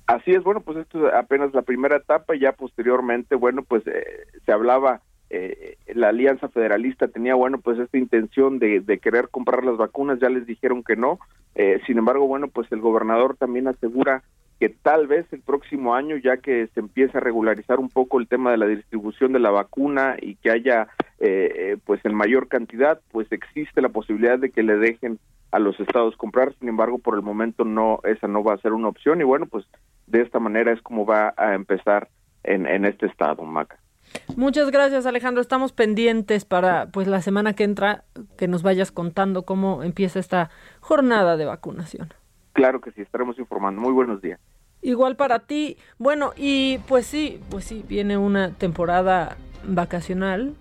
Así es, bueno, pues esto es apenas la primera etapa y ya posteriormente, bueno, pues eh, se hablaba, eh, la Alianza Federalista tenía, bueno, pues esta intención de, de querer comprar las vacunas, ya les dijeron que no, eh, sin embargo, bueno, pues el gobernador también asegura que tal vez el próximo año, ya que se empieza a regularizar un poco el tema de la distribución de la vacuna y que haya eh, eh, pues en mayor cantidad, pues existe la posibilidad de que le dejen a los estados comprar, sin embargo por el momento no, esa no va a ser una opción y bueno, pues de esta manera es como va a empezar en, en este estado, Maca. Muchas gracias Alejandro, estamos pendientes para pues la semana que entra que nos vayas contando cómo empieza esta jornada de vacunación. Claro que sí, estaremos informando. Muy buenos días. Igual para ti. Bueno, y pues sí, pues sí, viene una temporada vacacional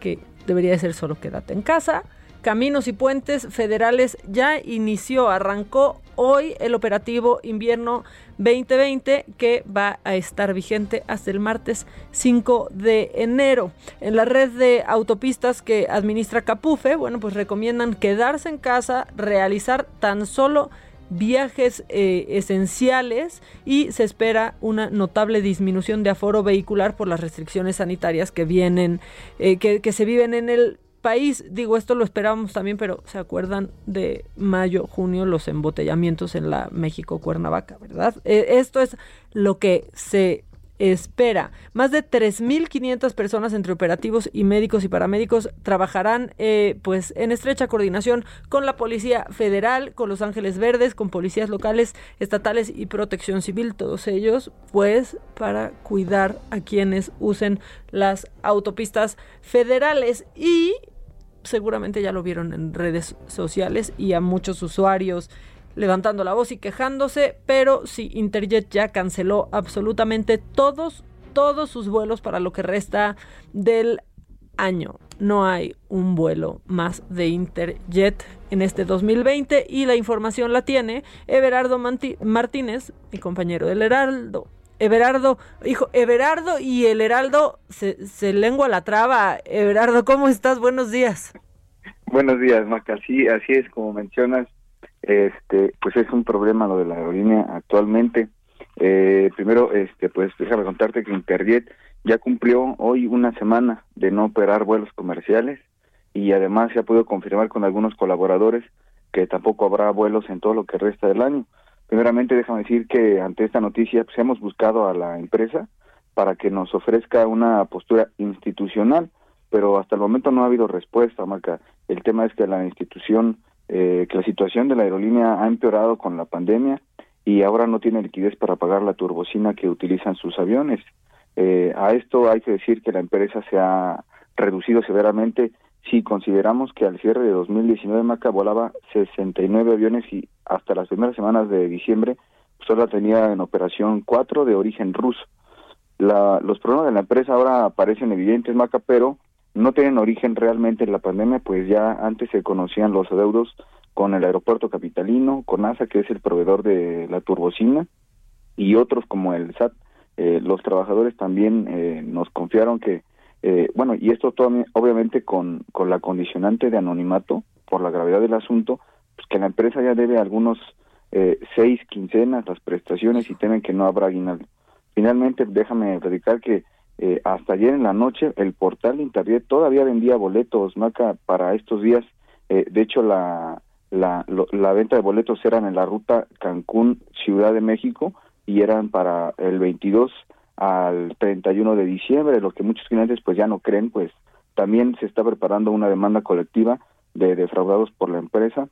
que debería ser solo quédate en casa. Caminos y Puentes Federales ya inició, arrancó hoy el operativo invierno 2020 que va a estar vigente hasta el martes 5 de enero. En la red de autopistas que administra Capufe, bueno, pues recomiendan quedarse en casa, realizar tan solo viajes eh, esenciales y se espera una notable disminución de aforo vehicular por las restricciones sanitarias que vienen, eh, que, que se viven en el país. Digo, esto lo esperábamos también, pero se acuerdan de mayo, junio, los embotellamientos en la México Cuernavaca, ¿verdad? Eh, esto es lo que se espera. Más de 3.500 personas entre operativos y médicos y paramédicos trabajarán eh, pues en estrecha coordinación con la Policía Federal, con Los Ángeles Verdes, con policías locales, estatales y protección civil, todos ellos pues para cuidar a quienes usen las autopistas federales y seguramente ya lo vieron en redes sociales y a muchos usuarios levantando la voz y quejándose, pero sí, Interjet ya canceló absolutamente todos, todos sus vuelos para lo que resta del año. No hay un vuelo más de Interjet en este 2020 y la información la tiene Everardo Martínez, mi compañero del Heraldo. Everardo, hijo, Everardo y el Heraldo se, se lengua la traba. Everardo, ¿cómo estás? Buenos días. Buenos días, Maca. Sí, así es como mencionas este pues es un problema lo de la aerolínea actualmente eh, primero este pues déjame contarte que Interjet ya cumplió hoy una semana de no operar vuelos comerciales y además se ha podido confirmar con algunos colaboradores que tampoco habrá vuelos en todo lo que resta del año primeramente déjame decir que ante esta noticia pues hemos buscado a la empresa para que nos ofrezca una postura institucional pero hasta el momento no ha habido respuesta marca el tema es que la institución eh, que la situación de la aerolínea ha empeorado con la pandemia y ahora no tiene liquidez para pagar la turbocina que utilizan sus aviones. Eh, a esto hay que decir que la empresa se ha reducido severamente si consideramos que al cierre de 2019 Maca volaba 69 aviones y hasta las primeras semanas de diciembre solo tenía en operación cuatro de origen ruso. La, los problemas de la empresa ahora parecen evidentes, Maca, pero no tienen origen realmente en la pandemia, pues ya antes se conocían los adeudos con el aeropuerto capitalino, con NASA, que es el proveedor de la turbocina, y otros como el SAT. Eh, los trabajadores también eh, nos confiaron que, eh, bueno, y esto todo, obviamente con, con la condicionante de anonimato, por la gravedad del asunto, pues que la empresa ya debe algunos seis quincenas las prestaciones y temen que no habrá aguinaldo. Finalmente, déjame dedicar que eh, hasta ayer en la noche el portal de internet todavía vendía boletos, Maca, para estos días. Eh, de hecho, la, la, la venta de boletos eran en la ruta Cancún-Ciudad de México y eran para el 22 al 31 de diciembre, lo que muchos clientes pues ya no creen, pues también se está preparando una demanda colectiva de defraudados por la empresa,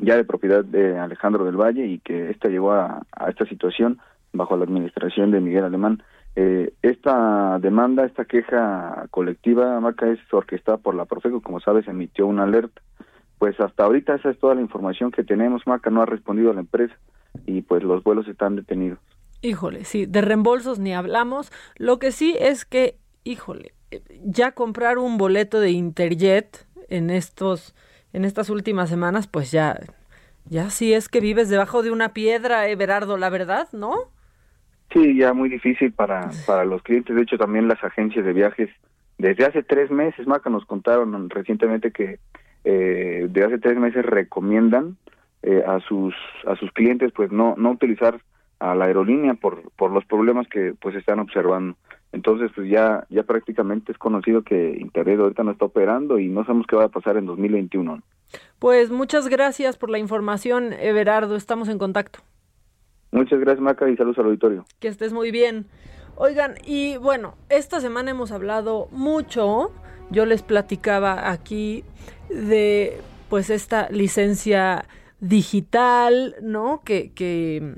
ya de propiedad de Alejandro del Valle y que esta llegó a, esta situación bajo la administración de Miguel Alemán. Eh, esta demanda, esta queja colectiva, Maca, es orquestada por la Profeco, como sabes, emitió una alerta. Pues hasta ahorita esa es toda la información que tenemos, Maca no ha respondido a la empresa y pues los vuelos están detenidos. Híjole, sí, de reembolsos ni hablamos. Lo que sí es que, híjole, ya comprar un boleto de Interjet en estos en estas últimas semanas, pues ya ya sí es que vives debajo de una piedra, Everardo, la verdad, ¿no? Sí, ya muy difícil para, para los clientes. De hecho, también las agencias de viajes, desde hace tres meses, Maca, nos contaron recientemente que eh, de hace tres meses recomiendan eh, a sus a sus clientes pues no no utilizar a la aerolínea por por los problemas que pues están observando entonces pues ya ya prácticamente es conocido que Internet ahorita no está operando y no sabemos qué va a pasar en 2021 pues muchas gracias por la información Everardo estamos en contacto Muchas gracias, Maca, y saludos al auditorio. Que estés muy bien. Oigan, y bueno, esta semana hemos hablado mucho, yo les platicaba aquí de pues esta licencia digital, ¿no? Que, que,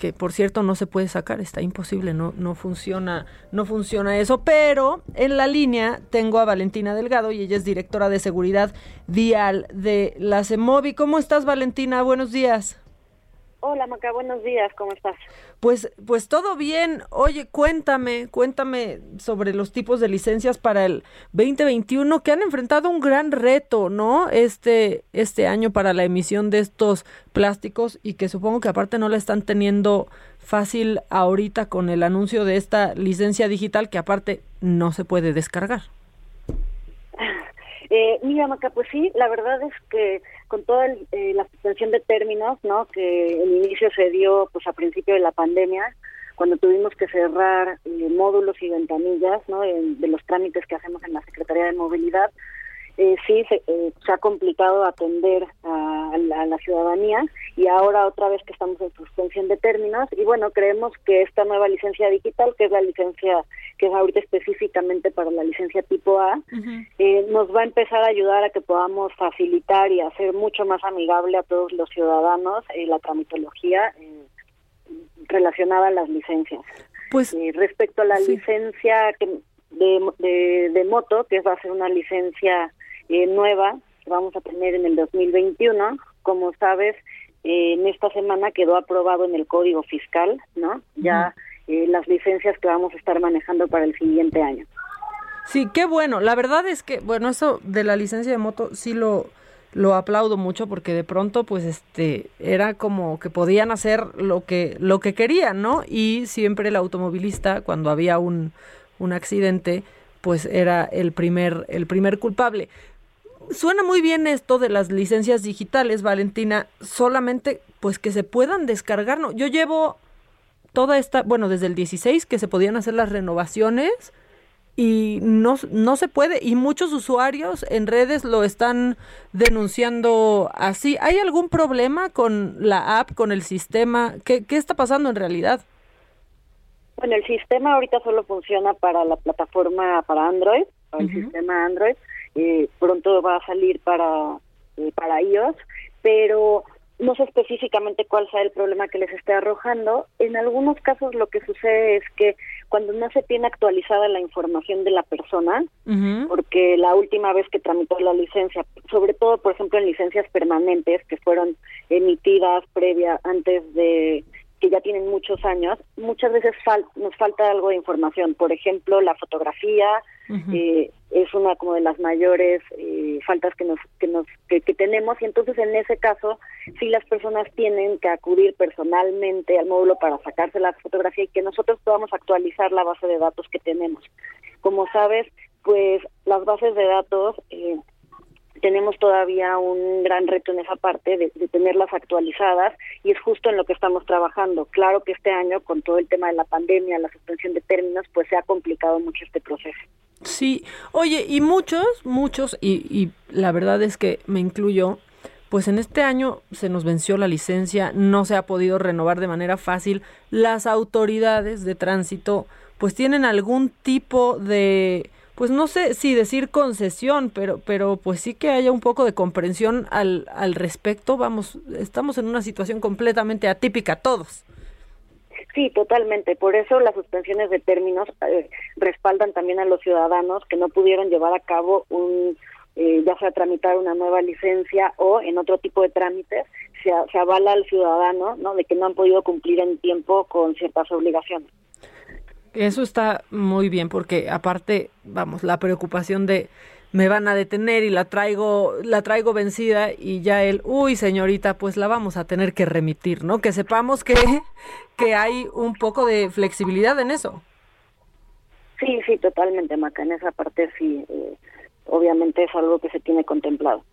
que por cierto no se puede sacar, está imposible, no, no funciona, no funciona eso, pero en la línea tengo a Valentina Delgado y ella es directora de seguridad vial de la CEMOVI. ¿Cómo estás, Valentina? Buenos días. Hola Maca, buenos días, ¿cómo estás? Pues, pues todo bien. Oye, cuéntame, cuéntame sobre los tipos de licencias para el 2021 que han enfrentado un gran reto, ¿no? Este, este año para la emisión de estos plásticos y que supongo que aparte no la están teniendo fácil ahorita con el anuncio de esta licencia digital que aparte no se puede descargar. Eh, mira, Maca, pues sí, la verdad es que con toda eh, la suspensión de términos, ¿no? Que el inicio se dio pues a principio de la pandemia, cuando tuvimos que cerrar eh, módulos y ventanillas, ¿no? de los trámites que hacemos en la Secretaría de Movilidad, eh, sí se, eh, se, ha complicado atender a, la, ciudadanía y ahora otra vez que estamos en suspensión de términos y bueno, creemos que esta nueva licencia digital, que es la licencia que es ahorita específicamente para la licencia tipo A, eh, nos va a empezar a ayudar a que podamos facilitar y hacer mucho más amigable a todos los ciudadanos la tramitología relacionada a las licencias. Pues respecto a la licencia que, de, de, de, moto, que va a ser una licencia eh, nueva que vamos a tener en el 2021. Como sabes, eh, en esta semana quedó aprobado en el Código Fiscal, ¿no? Ya eh, las licencias que vamos a estar manejando para el siguiente año. Sí, qué bueno. La verdad es que, bueno, eso de la licencia de moto sí lo lo aplaudo mucho porque de pronto pues este era como que podían hacer lo que lo que querían, ¿no? Y siempre el automovilista cuando había un un accidente pues era el primer el primer culpable suena muy bien esto de las licencias digitales, Valentina, solamente pues que se puedan descargar, ¿no? Yo llevo toda esta, bueno, desde el 16 que se podían hacer las renovaciones y no, no se puede y muchos usuarios en redes lo están denunciando así. ¿Hay algún problema con la app, con el sistema? ¿Qué, qué está pasando en realidad? Bueno, el sistema ahorita solo funciona para la plataforma para Android, para el sistema Android eh, pronto va a salir para, eh, para iOS, pero no sé específicamente cuál sea el problema que les esté arrojando. En algunos casos lo que sucede es que cuando no se tiene actualizada la información de la persona, porque la última vez que tramitó la licencia, sobre todo por ejemplo en licencias permanentes que fueron emitidas previa antes de que ya tienen muchos años, muchas veces nos falta algo de información. Por ejemplo, la fotografía eh, es una como de las mayores eh, faltas que nos que nos que, tenemos y entonces en ese caso sí las personas tienen que acudir personalmente al módulo para sacarse la fotografía y que nosotros podamos actualizar la base de datos que tenemos. Como sabes, pues las bases de datos eh, tenemos todavía un gran reto en esa parte de, tenerlas actualizadas y es justo en lo que estamos trabajando. Claro que este año, con todo el tema de la pandemia, la suspensión de términos, pues se ha complicado mucho este proceso. Sí, oye, y muchos, muchos, y, y la verdad es que me incluyo, pues en este año se nos venció la licencia, no se ha podido renovar de manera fácil. Las autoridades de tránsito, pues tienen algún tipo de pues no sé si decir concesión, pero, pero pues sí que haya un poco de comprensión al, al respecto. Vamos, estamos en una situación completamente atípica todos. Sí, totalmente. Por eso las suspensiones de términos eh, respaldan también a los ciudadanos que no pudieron llevar a cabo un, eh, ya sea tramitar una nueva licencia o en otro tipo de trámites, se, se avala al ciudadano, ¿no? De que no han podido cumplir en tiempo con ciertas obligaciones. Eso está muy bien porque aparte, vamos, la preocupación de me van a detener y la traigo la traigo vencida y ya el, uy, señorita, pues la vamos a tener que remitir, ¿no? Que sepamos que que hay un poco de flexibilidad en eso. Sí, sí, totalmente, Maca, en esa parte sí eh, obviamente es algo que se tiene contemplado.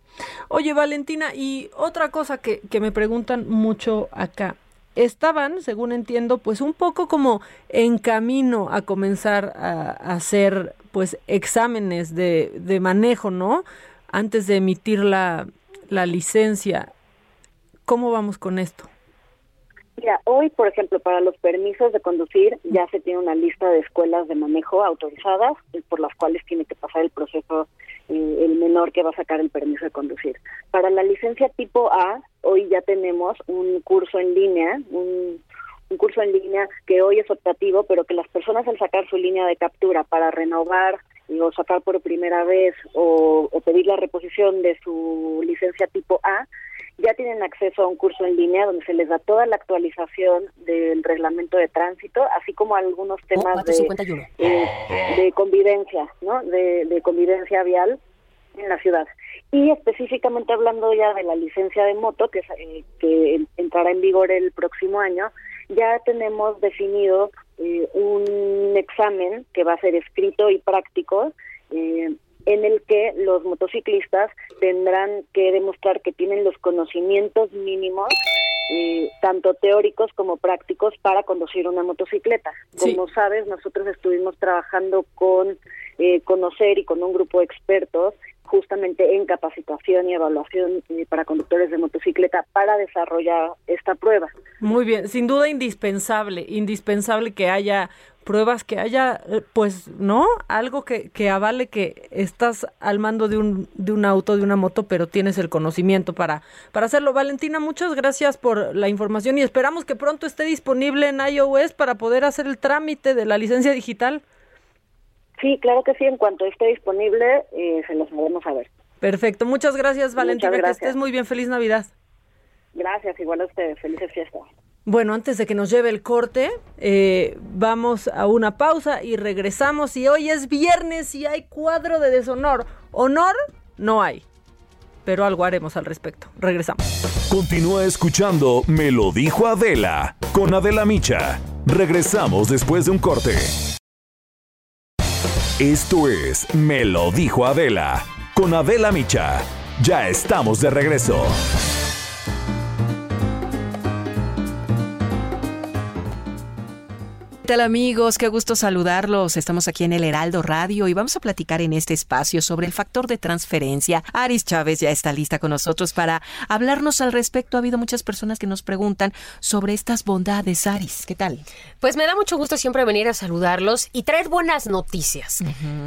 Oye, Valentina, y otra cosa que, que me preguntan mucho acá, estaban, según entiendo, pues un poco como en camino a comenzar a, hacer pues exámenes de, de, manejo, ¿no? Antes de emitir la, la licencia. ¿Cómo vamos con esto? Mira, hoy, por ejemplo, para los permisos de conducir ya se tiene una lista de escuelas de manejo autorizadas por las cuales tiene que pasar el proceso eh, el menor que va a sacar el permiso de conducir. Para la licencia tipo A, hoy ya tenemos un curso en línea, un, curso en línea que hoy es optativo, pero que las personas al sacar su línea de captura para renovar eh, o sacar por primera vez o, o pedir la reposición de su licencia tipo A, ya tienen acceso a un curso en línea donde se les da toda la actualización del reglamento de tránsito, así como algunos temas de, eh, de convivencia, ¿no? De, de convivencia vial en la ciudad. Y específicamente hablando ya de la licencia de moto, que, es, eh, que entrará en vigor el próximo año, ya tenemos definido eh, un examen que va a ser escrito y práctico, eh, en el que los motociclistas tendrán que demostrar que tienen los conocimientos mínimos, eh, tanto teóricos como prácticos, para conducir una motocicleta. Como sabes, nosotros estuvimos trabajando con eh, Conocer y con un grupo de expertos justamente en capacitación y evaluación eh, para conductores de motocicleta para desarrollar esta prueba. Muy bien, sin duda indispensable, indispensable que haya pruebas, que haya, eh, pues, ¿no? Algo que, que avale que estás al mando de un, de un auto, de una moto, pero tienes el conocimiento para, para hacerlo. Valentina, muchas gracias por la información y esperamos que pronto esté disponible en iOS para poder hacer el trámite de la licencia digital. Sí, claro que sí, en cuanto esté disponible, eh, se los haremos saber. Perfecto, muchas gracias Valentina, Muchas gracias. que estés muy bien, feliz Navidad. Gracias, igual a ustedes, felices fiestas. Bueno, antes de que nos lleve el corte, eh, vamos a una pausa y regresamos. Y hoy es viernes y hay cuadro de deshonor. Honor no hay, pero algo haremos al respecto. Regresamos. Continúa escuchando Me lo dijo Adela con Adela Micha. Regresamos después de un corte. Esto es Me lo dijo Adela con Adela Micha. Ya estamos de regreso. Tal amigos? Qué gusto saludarlos. Estamos aquí en el Heraldo Radio y vamos a platicar en este espacio sobre el factor de transferencia. Aris Chávez ya está lista con nosotros para hablarnos al respecto. Ha habido muchas personas que nos preguntan sobre estas bondades. Aris, ¿qué tal? Pues me da mucho gusto siempre venir a saludarlos y traer buenas noticias.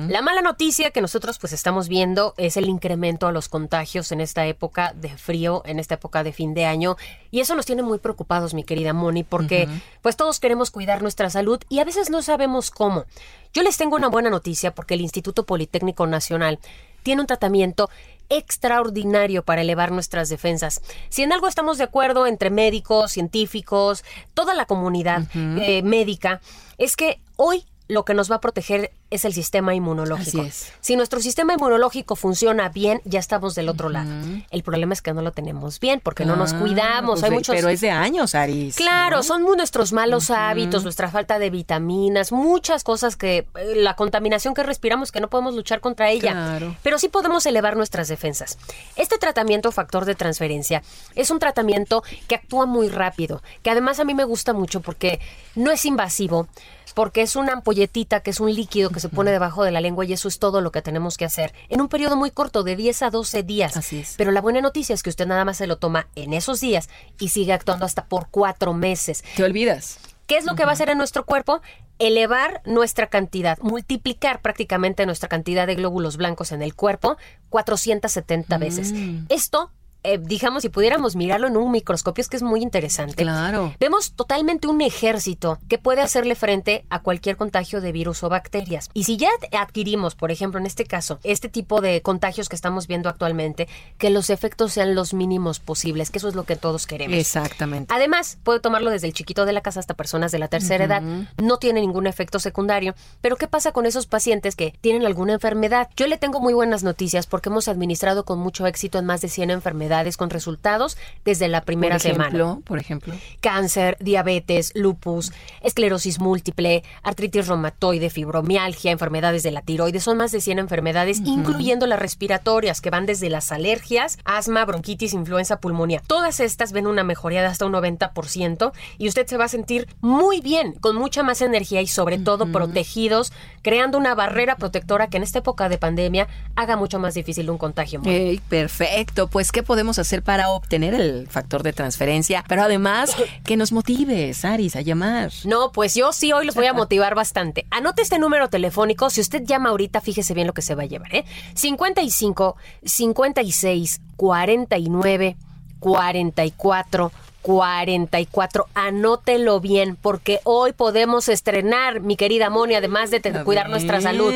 La mala noticia que nosotros pues estamos viendo es el incremento a los contagios en esta época de frío, en esta época de fin de año y eso nos tiene muy preocupados, mi querida Moni, porque pues todos queremos cuidar nuestra salud y a veces no sabemos cómo. Yo les tengo una buena noticia porque el Instituto Politécnico Nacional tiene un tratamiento extraordinario para elevar nuestras defensas. Si en algo estamos de acuerdo entre médicos, científicos, toda la comunidad eh, médica, es que hoy lo que nos va a proteger es el sistema inmunológico. Así es. Si nuestro sistema inmunológico funciona bien, ya estamos del otro lado. El problema es que no lo tenemos bien porque no nos Ah, cuidamos. pues Hay muchos Pero es de años, Aris. Claro, ¿no? son nuestros malos hábitos, nuestra falta de vitaminas, muchas cosas que eh, la contaminación que respiramos que no podemos luchar contra ella. Claro. Pero sí podemos elevar nuestras defensas. Este tratamiento factor de transferencia es un tratamiento que actúa muy rápido, que además a mí me gusta mucho porque no es invasivo, porque es una ampolletita que es un líquido que se pone debajo de la lengua y eso es todo lo que tenemos que hacer en un periodo muy corto de 10 a 12 días. Así es. Pero la buena noticia es que usted nada más se lo toma en esos días y sigue actuando hasta por cuatro meses. Te olvidas. ¿Qué es lo que va a hacer en nuestro cuerpo? Elevar nuestra cantidad, multiplicar prácticamente nuestra cantidad de glóbulos blancos en el cuerpo 470 veces. Mm. Esto, eh, digamos, si pudiéramos mirarlo en un microscopio, es que es muy interesante. Claro. Vemos totalmente un ejército que puede hacerle frente a cualquier contagio de virus o bacterias. Y si ya adquirimos, por ejemplo, en este caso, este tipo de contagios que estamos viendo actualmente, que los efectos sean los mínimos posibles, que eso es lo que todos queremos. Exactamente. Además, puede tomarlo desde el chiquito de la casa hasta personas de la tercera edad. No tiene ningún efecto secundario. Pero ¿qué pasa con esos pacientes que tienen alguna enfermedad? Yo le tengo muy buenas noticias porque hemos administrado con mucho éxito en más de 100 enfermedades con resultados desde la primera por ejemplo, semana. Por ejemplo. Cáncer, diabetes, lupus, esclerosis múltiple, artritis reumatoide, fibromialgia, enfermedades de la tiroides. Son más de 100 enfermedades, incluyendo las respiratorias, que van desde las alergias, asma, bronquitis, influenza, pulmonía. Todas estas ven una mejoría de hasta un 90% y usted se va a sentir muy bien, con mucha más energía y sobre todo protegidos, creando una barrera protectora que en esta época de pandemia haga mucho más difícil un contagio. Perfecto. Pues, ¿qué podemos hacer para obtener el factor de transferencia? Pero además, que nos motives, Aris, a llamar. No, pues yo sí hoy los voy a motivar bastante. Anote este número telefónico. Si usted llama ahorita, fíjese bien lo que se va a llevar, ¿eh? 55 56 49 44 44. Anótelo bien, porque hoy podemos estrenar, mi querida Moni, además de cuidar nuestra salud.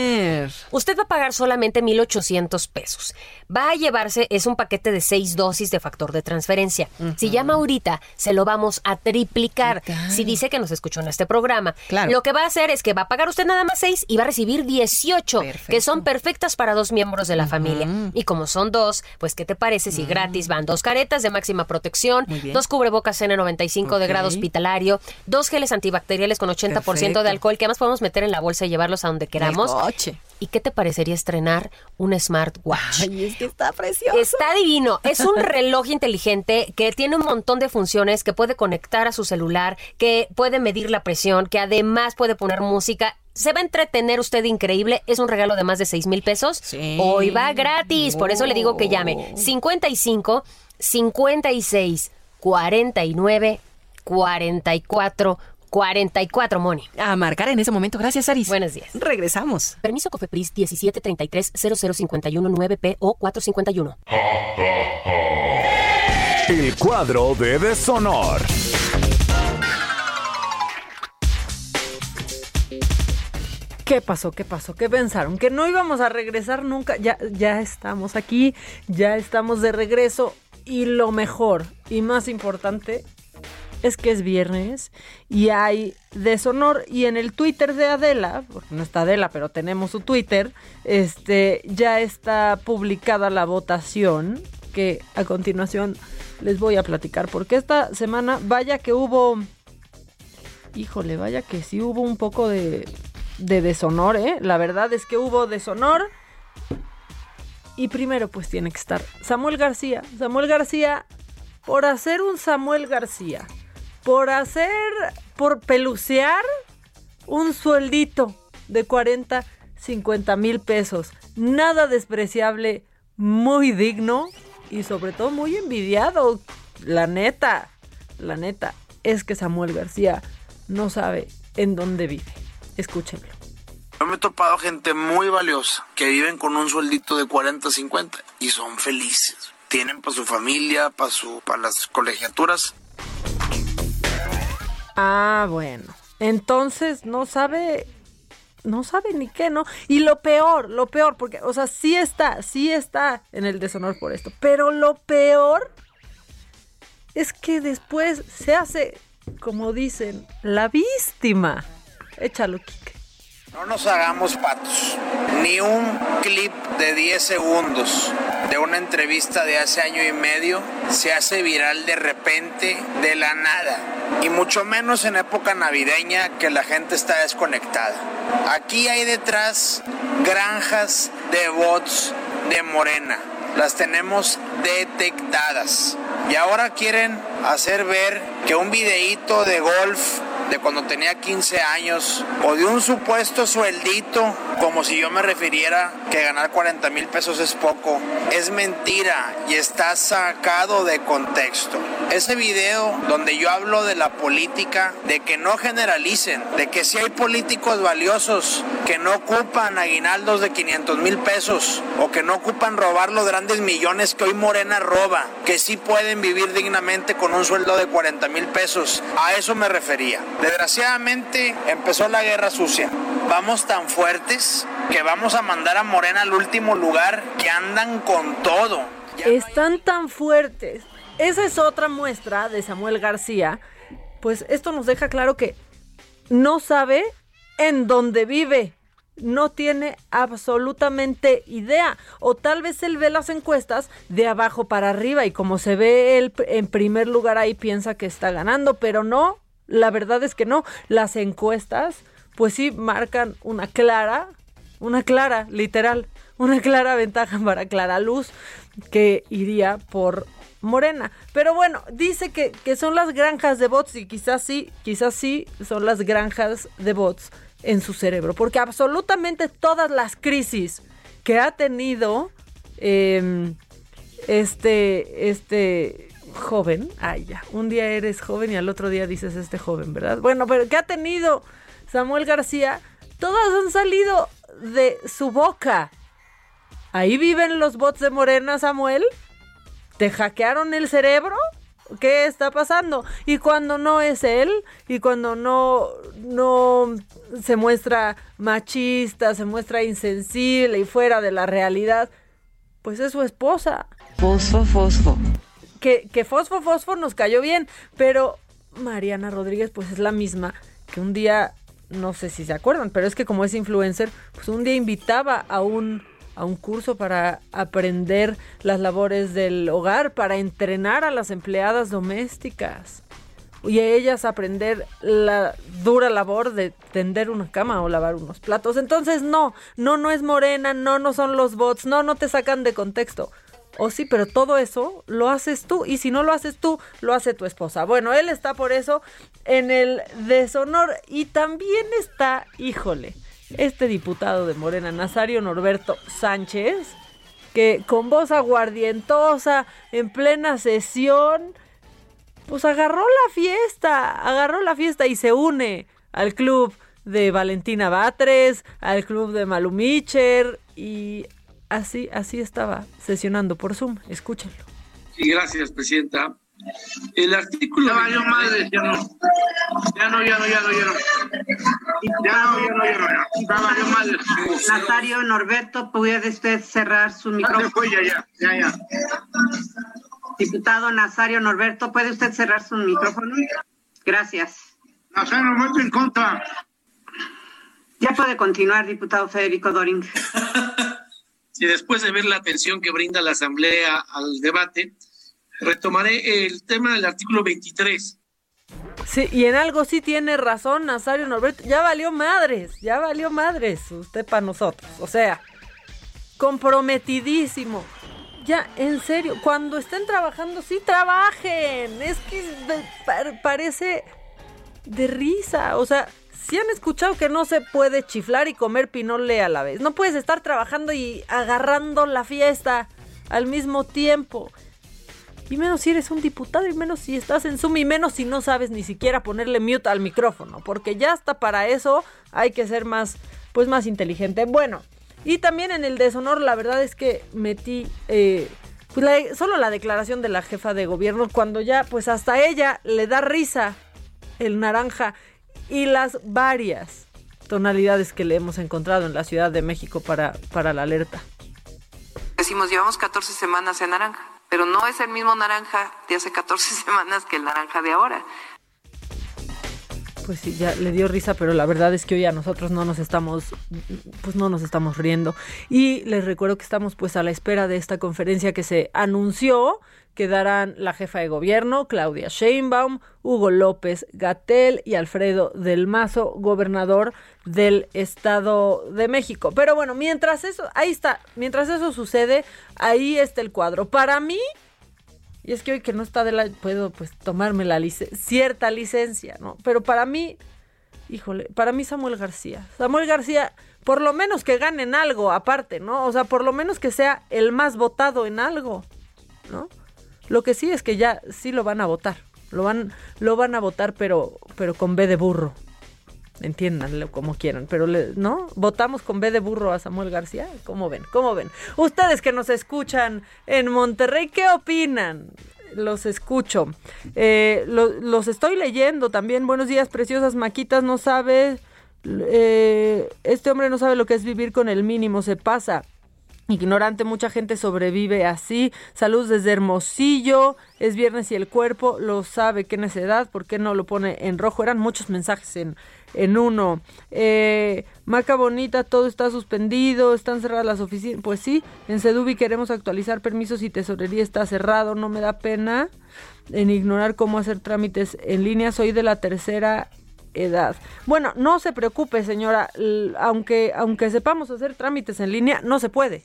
Usted va a pagar solamente 1,800 pesos. Va a llevarse, es un paquete de seis dosis de factor de transferencia. Si llama ahorita, se lo vamos a triplicar. Si dice que nos escuchó en este programa. Claro. Lo que va a hacer es que va a pagar usted nada más seis y va a recibir 18, que son perfectas para dos miembros de la familia. Y como son dos, pues, ¿qué te parece si gratis van dos caretas de máxima protección, dos cubrebocas N95 de grado hospitalario, dos geles antibacteriales con 80% Perfecto. de alcohol que además podemos meter en la bolsa y llevarlos a donde queramos? Coche. ¿Y qué te parecería estrenar un smartwatch? Ay, es que está precioso. Está divino. Es un reloj inteligente que tiene un montón de funciones, que puede conectar a su celular, que puede medir la presión, que además puede poner música. Se va a entretener usted increíble. Es un regalo de más de 6 mil pesos. Hoy va gratis. Por eso le digo que llame 55 56 49 44 44 Moni. A marcar en ese momento. Gracias, Aris. Buenos días. Regresamos. Permiso Cofepris 1733 0051 9P o 451. El cuadro de deshonor. ¿Qué pasó? ¿Qué pasó? ¿Qué pensaron? ¿Que no íbamos a regresar nunca? Ya, ya estamos aquí, ya estamos de regreso. Y lo mejor y más importante es que es viernes y hay deshonor. Y en el Twitter de Adela, porque no está Adela, pero tenemos su Twitter, este, ya está publicada la votación que a continuación les voy a platicar. Porque esta semana, vaya que hubo Híjole, vaya que sí hubo un poco de, de deshonor, ¿eh? La verdad es que hubo deshonor. Y primero pues tiene que estar Samuel García. Samuel García, por hacer un Samuel García, por hacer, por pelucear un sueldito de 40, 50 mil pesos. Nada despreciable, muy digno y sobre todo muy envidiado. La neta, la neta, es que Samuel García no sabe en dónde vive. Escúchenlo. Yo me he topado gente muy valiosa que viven con un sueldito de 40, 50 y son felices. Tienen para su familia, para su, para las colegiaturas. Ah, bueno. Entonces no sabe, no sabe ni qué, ¿no? Y lo peor, lo peor, porque, o sea, sí está, sí está en el deshonor por esto, pero lo peor es que después se hace, como dicen, la víctima. Échalo, Kike. No nos hagamos patos. Ni un clip de 10 segundos de una entrevista de hace año y medio se hace viral de repente, de la nada. Y mucho menos en época navideña que la gente está desconectada. Aquí hay detrás granjas de bots de Morena. Las tenemos detectadas. Y ahora quieren hacer ver que un videíto de golf de cuando tenía 15 años o de un supuesto sueldito, como si yo me refiriera que ganar 40 mil pesos es poco, es mentira y está sacado de contexto. Ese video donde yo hablo de la política, de que no generalicen, de que si hay políticos valiosos que no ocupan aguinaldos de 500 mil pesos o que no ocupan robar los grandes millones que hoy Morena roba, que sí pueden vivir dignamente con un sueldo de 40 mil pesos. A eso me refería. Desgraciadamente empezó la guerra sucia. Vamos tan fuertes que vamos a mandar a Morena al último lugar que andan con todo. Están tan fuertes. Esa es otra muestra de Samuel García. Pues esto nos deja claro que no sabe en dónde vive. No tiene absolutamente idea. O tal vez él ve las encuestas de abajo para arriba y como se ve él en primer lugar ahí piensa que está ganando, pero no. La verdad es que no. Las encuestas pues sí marcan una clara, una clara, literal, una clara ventaja para Clara Luz que iría por Morena. Pero bueno, dice que, que son las granjas de bots y quizás sí, quizás sí son las granjas de bots en su cerebro. Porque absolutamente todas las crisis que ha tenido eh, este, este joven, ay ya, un día eres joven y al otro día dices este joven, ¿verdad? Bueno, pero que ha tenido Samuel García, todas han salido de su boca. Ahí viven los bots de Morena, Samuel. ¿Te hackearon el cerebro? ¿Qué está pasando? Y cuando no es él, y cuando no, no se muestra machista, se muestra insensible y fuera de la realidad, pues es su esposa. Fosfo, fosfo. Que, que fosfo, fosfo nos cayó bien, pero Mariana Rodríguez pues es la misma que un día, no sé si se acuerdan, pero es que como es influencer, pues un día invitaba a un a un curso para aprender las labores del hogar, para entrenar a las empleadas domésticas y a ellas aprender la dura labor de tender una cama o lavar unos platos. Entonces, no, no, no es morena, no, no son los bots, no, no te sacan de contexto. O sí, pero todo eso lo haces tú y si no lo haces tú, lo hace tu esposa. Bueno, él está por eso en el deshonor y también está, híjole, este diputado de Morena, Nazario Norberto Sánchez, que con voz aguardientosa, en plena sesión, pues agarró la fiesta, agarró la fiesta y se une al club de Valentina Batres, al club de Malumicher y así, así estaba sesionando por Zoom. Escúchenlo. Sí, gracias, presidenta. El artículo. Ya valió madre, ya no. Ya no, ya no, ya no, ya no. Ya no, ya no, ya no. Ya valió madre. Nazario Norberto, ¿puede usted cerrar su micrófono? Fue, ya, ya, ya, ya. Diputado Nazario Norberto, ¿puede usted cerrar su micrófono? Gracias. Nazario Norberto en contra. Ya puede continuar, diputado Federico Doring. Si después de ver la atención que brinda la Asamblea al debate, retomaré el tema del artículo 23. Sí, y en algo sí tiene razón Nazario Norberto. Ya valió madres, ya valió madres usted para nosotros. O sea, comprometidísimo. Ya, en serio, cuando estén trabajando, sí trabajen. Es que parece de risa. O sea, si han escuchado que no se puede chiflar y comer pinole a la vez. No puedes estar trabajando y agarrando la fiesta al mismo tiempo. Y menos si eres un diputado, y menos si estás en Zoom, y menos si no sabes ni siquiera ponerle mute al micrófono, porque ya hasta para eso hay que ser más, pues más inteligente. Bueno, y también en el deshonor, la verdad es que metí eh, pues solo la declaración de la jefa de gobierno, cuando ya, pues hasta ella le da risa el naranja y las varias tonalidades que le hemos encontrado en la Ciudad de México para, para la alerta. Decimos, llevamos 14 semanas en naranja pero no es el mismo naranja de hace 14 semanas que el naranja de ahora. Pues sí, ya le dio risa, pero la verdad es que hoy a nosotros no nos estamos, pues no nos estamos riendo. Y les recuerdo que estamos pues a la espera de esta conferencia que se anunció quedarán la jefa de gobierno, Claudia Sheinbaum, Hugo López Gatel y Alfredo del Mazo, gobernador del Estado de México. Pero bueno, mientras eso, ahí está, mientras eso sucede, ahí está el cuadro. Para mí, y es que hoy que no está de la, puedo pues tomarme la cierta licencia, ¿no? Pero para mí, híjole, para mí Samuel García. Samuel García, por lo menos que gane en algo aparte, ¿no? O sea, por lo menos que sea el más votado en algo, ¿no? Lo que sí es que ya sí lo van a votar. Lo van, lo van a votar, pero, pero con B de burro. Entiéndanlo como quieran, pero ¿no? Votamos con B de burro a Samuel García. ¿Cómo ven? ¿Cómo ven? Ustedes que nos escuchan en Monterrey, ¿qué opinan? Los escucho. Eh, los estoy leyendo también. Buenos días, preciosas maquitas. No sabe. Eh, este hombre no sabe lo que es vivir con el mínimo. Se pasa. Ignorante, mucha gente sobrevive así. Salud desde Hermosillo. Es viernes y el cuerpo lo sabe. Qué necedad. ¿Por qué no lo pone en rojo? Eran muchos mensajes en, en uno. Eh, Maca Bonita, todo está suspendido. Están cerradas las oficinas. Pues sí, en Sedubi queremos actualizar permisos y tesorería está cerrado. No me da pena en ignorar cómo hacer trámites en línea. Soy de la tercera edad. Bueno, no se preocupe, señora, aunque aunque sepamos hacer trámites en línea, no se puede.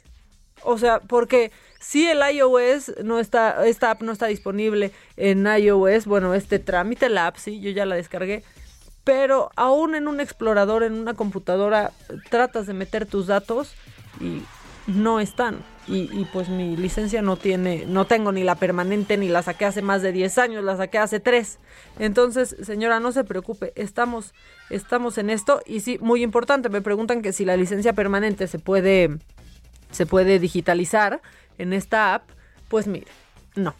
O sea, porque si el iOS no está, esta app no está disponible en iOS, bueno, este trámite, la app sí, yo ya la descargué, pero aún en un explorador, en una computadora, tratas de meter tus datos y no están. Y, pues mi licencia no tiene, no tengo ni la permanente, ni la saqué hace más de 10 años, la saqué hace 3. Entonces, señora, no se preocupe, estamos, estamos en esto. Y sí, muy importante, me preguntan que si la licencia permanente se puede se puede digitalizar en esta app, pues mire, no.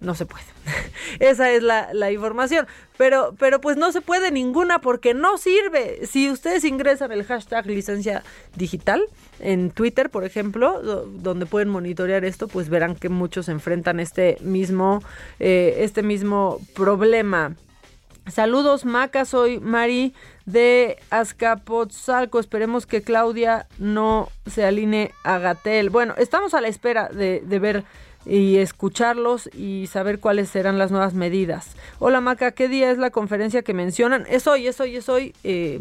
no se puede. Esa es la, información. Pero, pero pues no se puede ninguna porque no sirve. Si ustedes ingresan el hashtag licencia digital en Twitter, por ejemplo, donde pueden monitorear esto, pues verán que muchos enfrentan este mismo, eh, este mismo problema. Saludos, Maca, soy Mari de Azcapotzalco. Esperemos que Claudia no se alinee a Gatel. Bueno, estamos a la espera de, ver y escucharlos y saber cuáles serán las nuevas medidas. Hola Maca, ¿qué día es la conferencia que mencionan? Es hoy, es hoy, es hoy. Eh,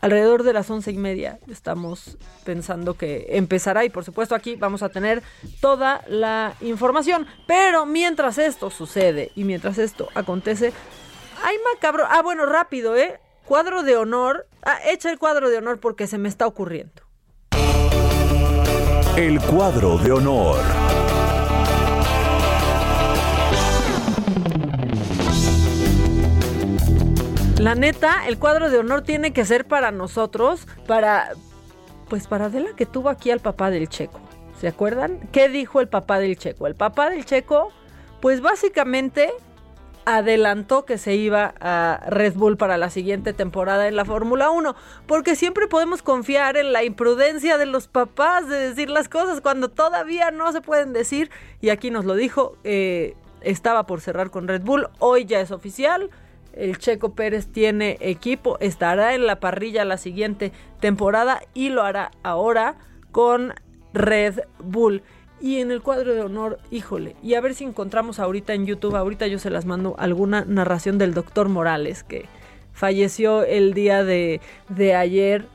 alrededor de las once y media estamos pensando que empezará y por supuesto aquí vamos a tener toda la información. Pero mientras esto sucede y mientras esto acontece, hay macabro. Ah, bueno, rápido, ¿eh? Cuadro de honor. Ah, echa el cuadro de honor porque se me está ocurriendo. El cuadro de honor. La neta, el cuadro de honor tiene que ser para nosotros, para, pues para Adela que tuvo aquí al papá del Checo. ¿Se acuerdan? ¿Qué dijo el papá del Checo? El papá del Checo, pues básicamente adelantó que se iba a Red Bull para la siguiente temporada en la Fórmula 1, porque siempre podemos confiar en la imprudencia de los papás de decir las cosas cuando todavía no se pueden decir, y aquí nos lo dijo, eh, estaba por cerrar con Red Bull, hoy ya es oficial, el Checo Pérez tiene equipo, estará en la parrilla la siguiente temporada y lo hará ahora con Red Bull. Y en el cuadro de honor, híjole, y a ver si encontramos ahorita en YouTube, ahorita yo se las mando alguna narración del doctor Morales que falleció el día de, de ayer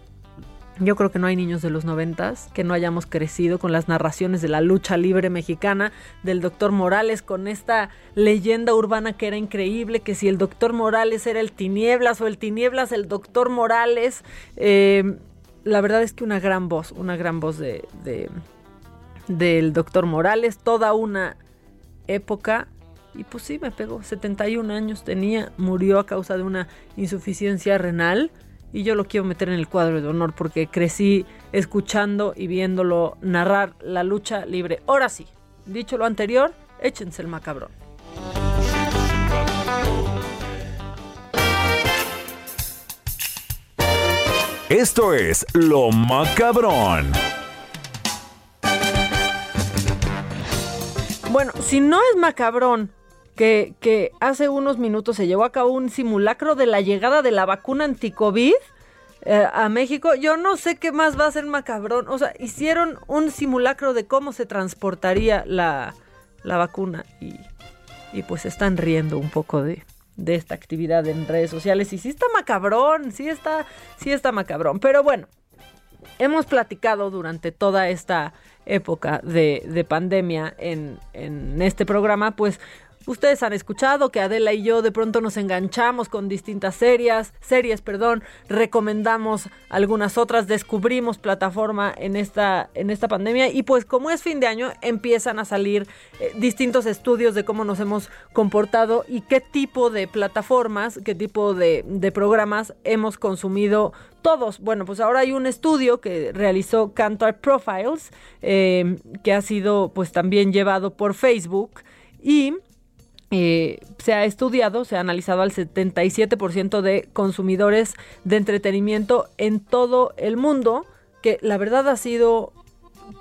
yo creo que no hay niños de los noventas que no hayamos crecido con las narraciones de la lucha libre mexicana del doctor Morales, con esta leyenda urbana que era increíble, que si el doctor Morales era el tinieblas o el tinieblas el doctor Morales. Eh, la verdad es que una gran voz, una gran voz de, de del doctor Morales, toda una época. Y pues sí, me pegó, 71 años tenía, murió a causa de una insuficiencia renal y yo lo quiero meter en el cuadro de honor porque crecí escuchando y viéndolo narrar la lucha libre. Ahora sí, dicho lo anterior, échense el macabrón. Esto es Lo Macabrón. Bueno, si no es macabrón que, hace unos minutos se llevó a cabo un simulacro de la llegada de la vacuna anti-COVID eh, a México. Yo no sé qué más va a ser macabrón. O sea, hicieron un simulacro de cómo se transportaría la, vacuna y, y, pues están riendo un poco de, de esta actividad en redes sociales. Y sí está macabrón, sí está, sí está macabrón. Pero bueno, hemos platicado durante toda esta época de, de pandemia en, en este programa, pues Ustedes han escuchado que Adela y yo de pronto nos enganchamos con distintas series, series, perdón, recomendamos algunas otras, descubrimos plataforma en esta, en esta pandemia y pues como es fin de año empiezan a salir eh, distintos estudios de cómo nos hemos comportado y qué tipo de plataformas, qué tipo de, programas hemos consumido todos. Bueno, pues ahora hay un estudio que realizó Cantor Profiles, eh, que ha sido pues también llevado por Facebook y eh, se ha estudiado, se ha analizado al 77% de consumidores de entretenimiento en todo el mundo, que la verdad ha sido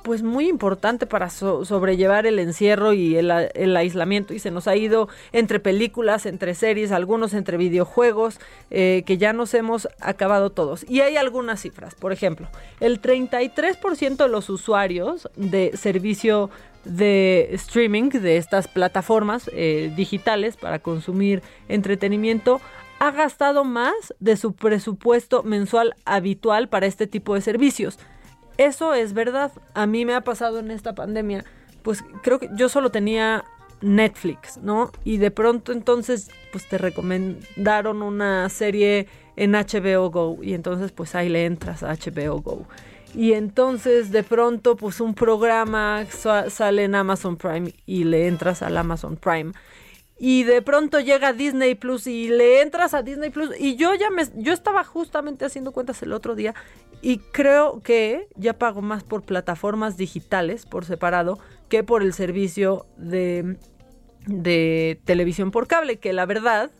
pues muy importante para sobrellevar el encierro y el, aislamiento y se nos ha ido entre películas, entre series, algunos entre videojuegos, eh, que ya nos hemos acabado todos. Y hay algunas cifras, por ejemplo, el 33% de los usuarios de servicio de streaming de estas plataformas eh, digitales para consumir entretenimiento ha gastado más de su presupuesto mensual habitual para este tipo de servicios. Eso es verdad. A mí me ha pasado en esta pandemia. Pues creo que yo solo tenía Netflix, ¿no? Y de pronto entonces pues te recomendaron una serie en HBO Go y entonces pues ahí le entras a HBO Go y entonces de pronto pues un programa sale en Amazon Prime y le entras al Amazon Prime y de pronto llega Disney Plus y le entras a Disney Plus y yo ya me yo estaba justamente haciendo cuentas el otro día y creo que ya pago más por plataformas digitales por separado que por el servicio de de televisión por cable, que la verdad,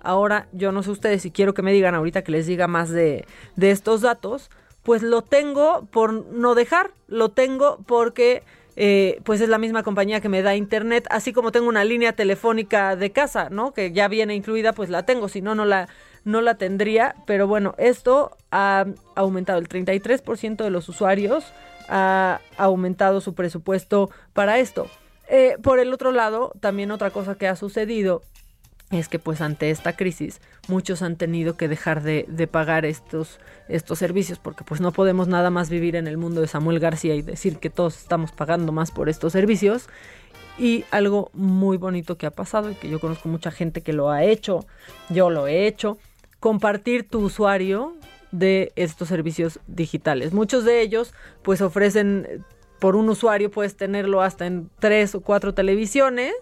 ahora yo no sé ustedes si quiero que me digan ahorita que les diga más de, de estos datos, pues lo tengo por no dejar, lo tengo porque eh, pues es la misma compañía que me da internet, así como tengo una línea telefónica de casa, ¿no? Que ya viene incluida, pues la tengo, si no, no la, no la tendría, pero bueno, esto ha aumentado el 33% de los usuarios, ha aumentado su presupuesto para esto. Eh, por el otro lado, también otra cosa que ha sucedido es que pues ante esta crisis muchos han tenido que dejar de, de, pagar estos, estos servicios porque pues no podemos nada más vivir en el mundo de Samuel García y decir que todos estamos pagando más por estos servicios. Y algo muy bonito que ha pasado y que yo conozco mucha gente que lo ha hecho, yo lo he hecho, compartir tu usuario de estos servicios digitales. Muchos de ellos pues ofrecen por un usuario puedes tenerlo hasta en tres o cuatro televisiones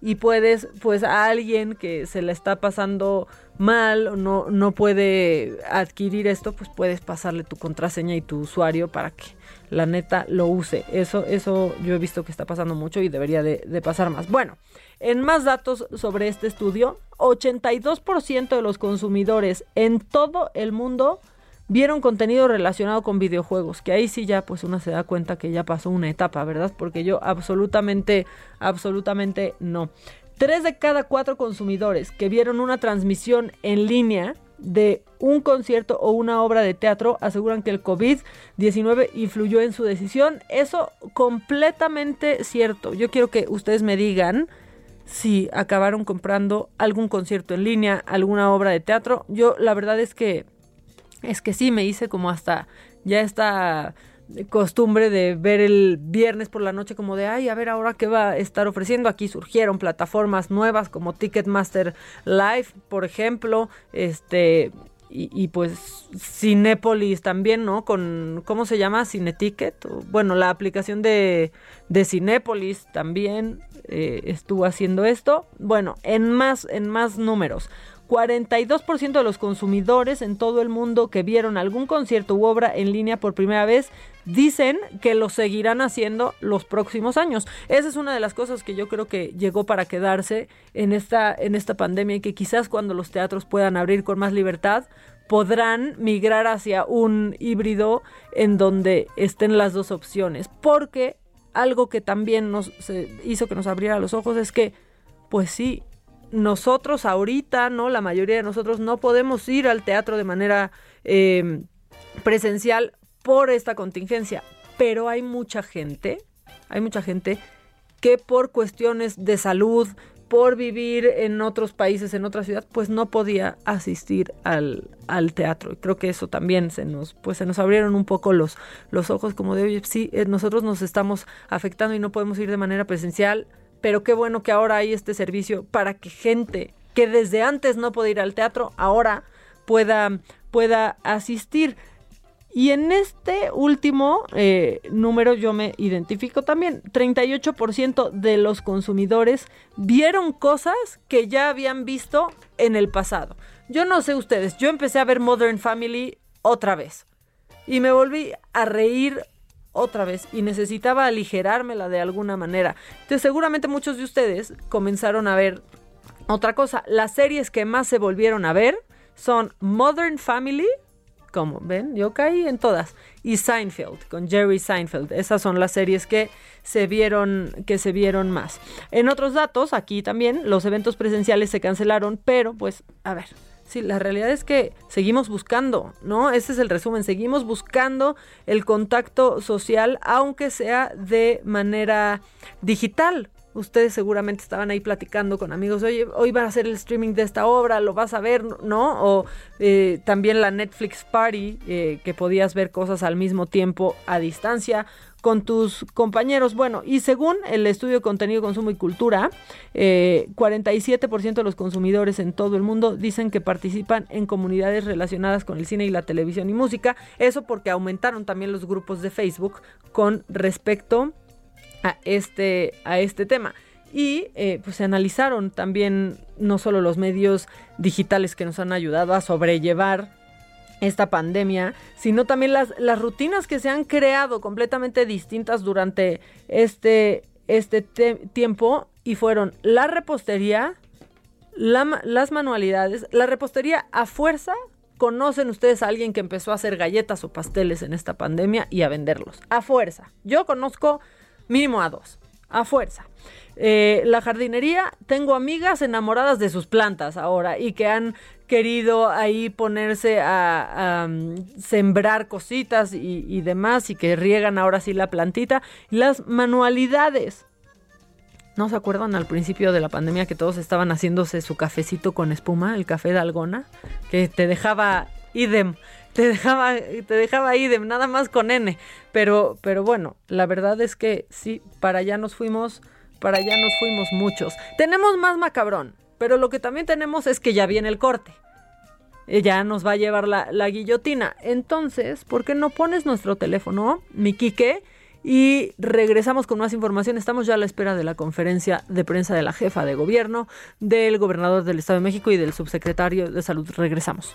y puedes, pues a alguien que se le está pasando mal o no, no puede adquirir esto, pues puedes pasarle tu contraseña y tu usuario para que la neta lo use. Eso, eso yo he visto que está pasando mucho y debería de, pasar más. Bueno, en más datos sobre este estudio, 82% de los consumidores en todo el mundo vieron contenido relacionado con videojuegos, que ahí sí ya pues una se da cuenta que ya pasó una etapa, ¿verdad? Porque yo absolutamente, absolutamente no. Tres de cada cuatro consumidores que vieron una transmisión en línea de un concierto o una obra de teatro aseguran que el COVID-19 influyó en su decisión. Eso completamente cierto. Yo quiero que ustedes me digan si acabaron comprando algún concierto en línea, alguna obra de teatro. Yo la verdad es que es que sí, me hice como hasta ya esta costumbre de ver el viernes por la noche como de, ay, a ver ahora qué va a estar ofreciendo. Aquí surgieron plataformas nuevas como Ticketmaster Live, por ejemplo, este, y, pues Cinépolis también, ¿no? Con, ¿cómo se llama? Cineticket. Bueno, la aplicación de, de Cinépolis también eh, estuvo haciendo esto. Bueno, en más, en más números. 42% de los consumidores en todo el mundo que vieron algún concierto u obra en línea por primera vez dicen que lo seguirán haciendo los próximos años. Esa es una de las cosas que yo creo que llegó para quedarse en esta, en esta pandemia y que quizás cuando los teatros puedan abrir con más libertad podrán migrar hacia un híbrido en donde estén las dos opciones. Porque algo que también nos hizo que nos abriera los ojos es que, pues sí, nosotros ahorita, ¿no? La mayoría de nosotros no podemos ir al teatro de manera em, presencial por esta contingencia, pero hay mucha gente, hay mucha gente que por cuestiones de salud, por vivir en otros países, en otra ciudad, pues no podía asistir al, al, teatro. Y creo que eso también se nos, pues se nos abrieron un poco los, los ojos como de, oye, sí, eh, nosotros nos estamos afectando y no podemos ir de manera presencial pero qué bueno que ahora hay este servicio para que gente que desde antes no podía ir al teatro, ahora pueda, pueda asistir. Y en este último eh, número yo me identifico también. 38% de los consumidores vieron cosas que ya habían visto en el pasado. Yo no sé ustedes, yo empecé a ver Modern Family otra vez. Y me volví a reír otra vez y necesitaba aligerármela de alguna manera. Entonces seguramente muchos de ustedes comenzaron a ver otra cosa. Las series que más se volvieron a ver son Modern Family, como ven, yo caí en todas, y Seinfeld, con Jerry Seinfeld. Esas son las series que se vieron, que se vieron más. En otros datos, aquí también, los eventos presenciales se cancelaron, pero pues, a ver, Sí, la realidad es que seguimos buscando, ¿no? Ese es el resumen, seguimos buscando el contacto social, aunque sea de manera digital. Ustedes seguramente estaban ahí platicando con amigos, oye, hoy va a hacer el streaming de esta obra, lo vas a ver, ¿no? O eh, también la Netflix Party, eh, que podías ver cosas al mismo tiempo a distancia con tus compañeros. Bueno, y según el estudio de contenido, consumo y cultura, 47% eh, de los consumidores en todo el mundo dicen que participan en comunidades relacionadas con el cine y la televisión y música. Eso porque aumentaron también los grupos de Facebook con respecto a este, a este tema. Y eh, pues se analizaron también no solo los medios digitales que nos han ayudado a sobrellevar esta pandemia, sino también las, las rutinas que se han creado completamente distintas durante este, este tiempo y fueron la repostería, las manualidades, la repostería a fuerza. ¿Conocen ustedes a alguien que empezó a hacer galletas o pasteles en esta pandemia y a venderlos? A fuerza. Yo conozco mínimo a dos. A fuerza. Eh, la jardinería, tengo amigas enamoradas de sus plantas ahora y que han querido ahí ponerse a, mm, sembrar cositas y, demás y que riegan ahora sí la plantita. Las manualidades. ¿No se acuerdan al principio de la pandemia que todos estaban haciéndose su cafecito con espuma, el café de algona? Que te dejaba idem, te dejaba, te dejaba idem, nada más con N. Pero, pero bueno, la verdad es que sí, para allá nos fuimos, para allá nos fuimos muchos. Tenemos más macabrón, pero lo que también tenemos es que ya viene el corte. Ya nos va a llevar la, la guillotina. Entonces, ¿por qué no pones nuestro teléfono, mi Quique? Y regresamos con más información. Estamos ya a la espera de la conferencia de prensa de la jefa de gobierno, del gobernador del Estado de México y del subsecretario de Salud. Regresamos.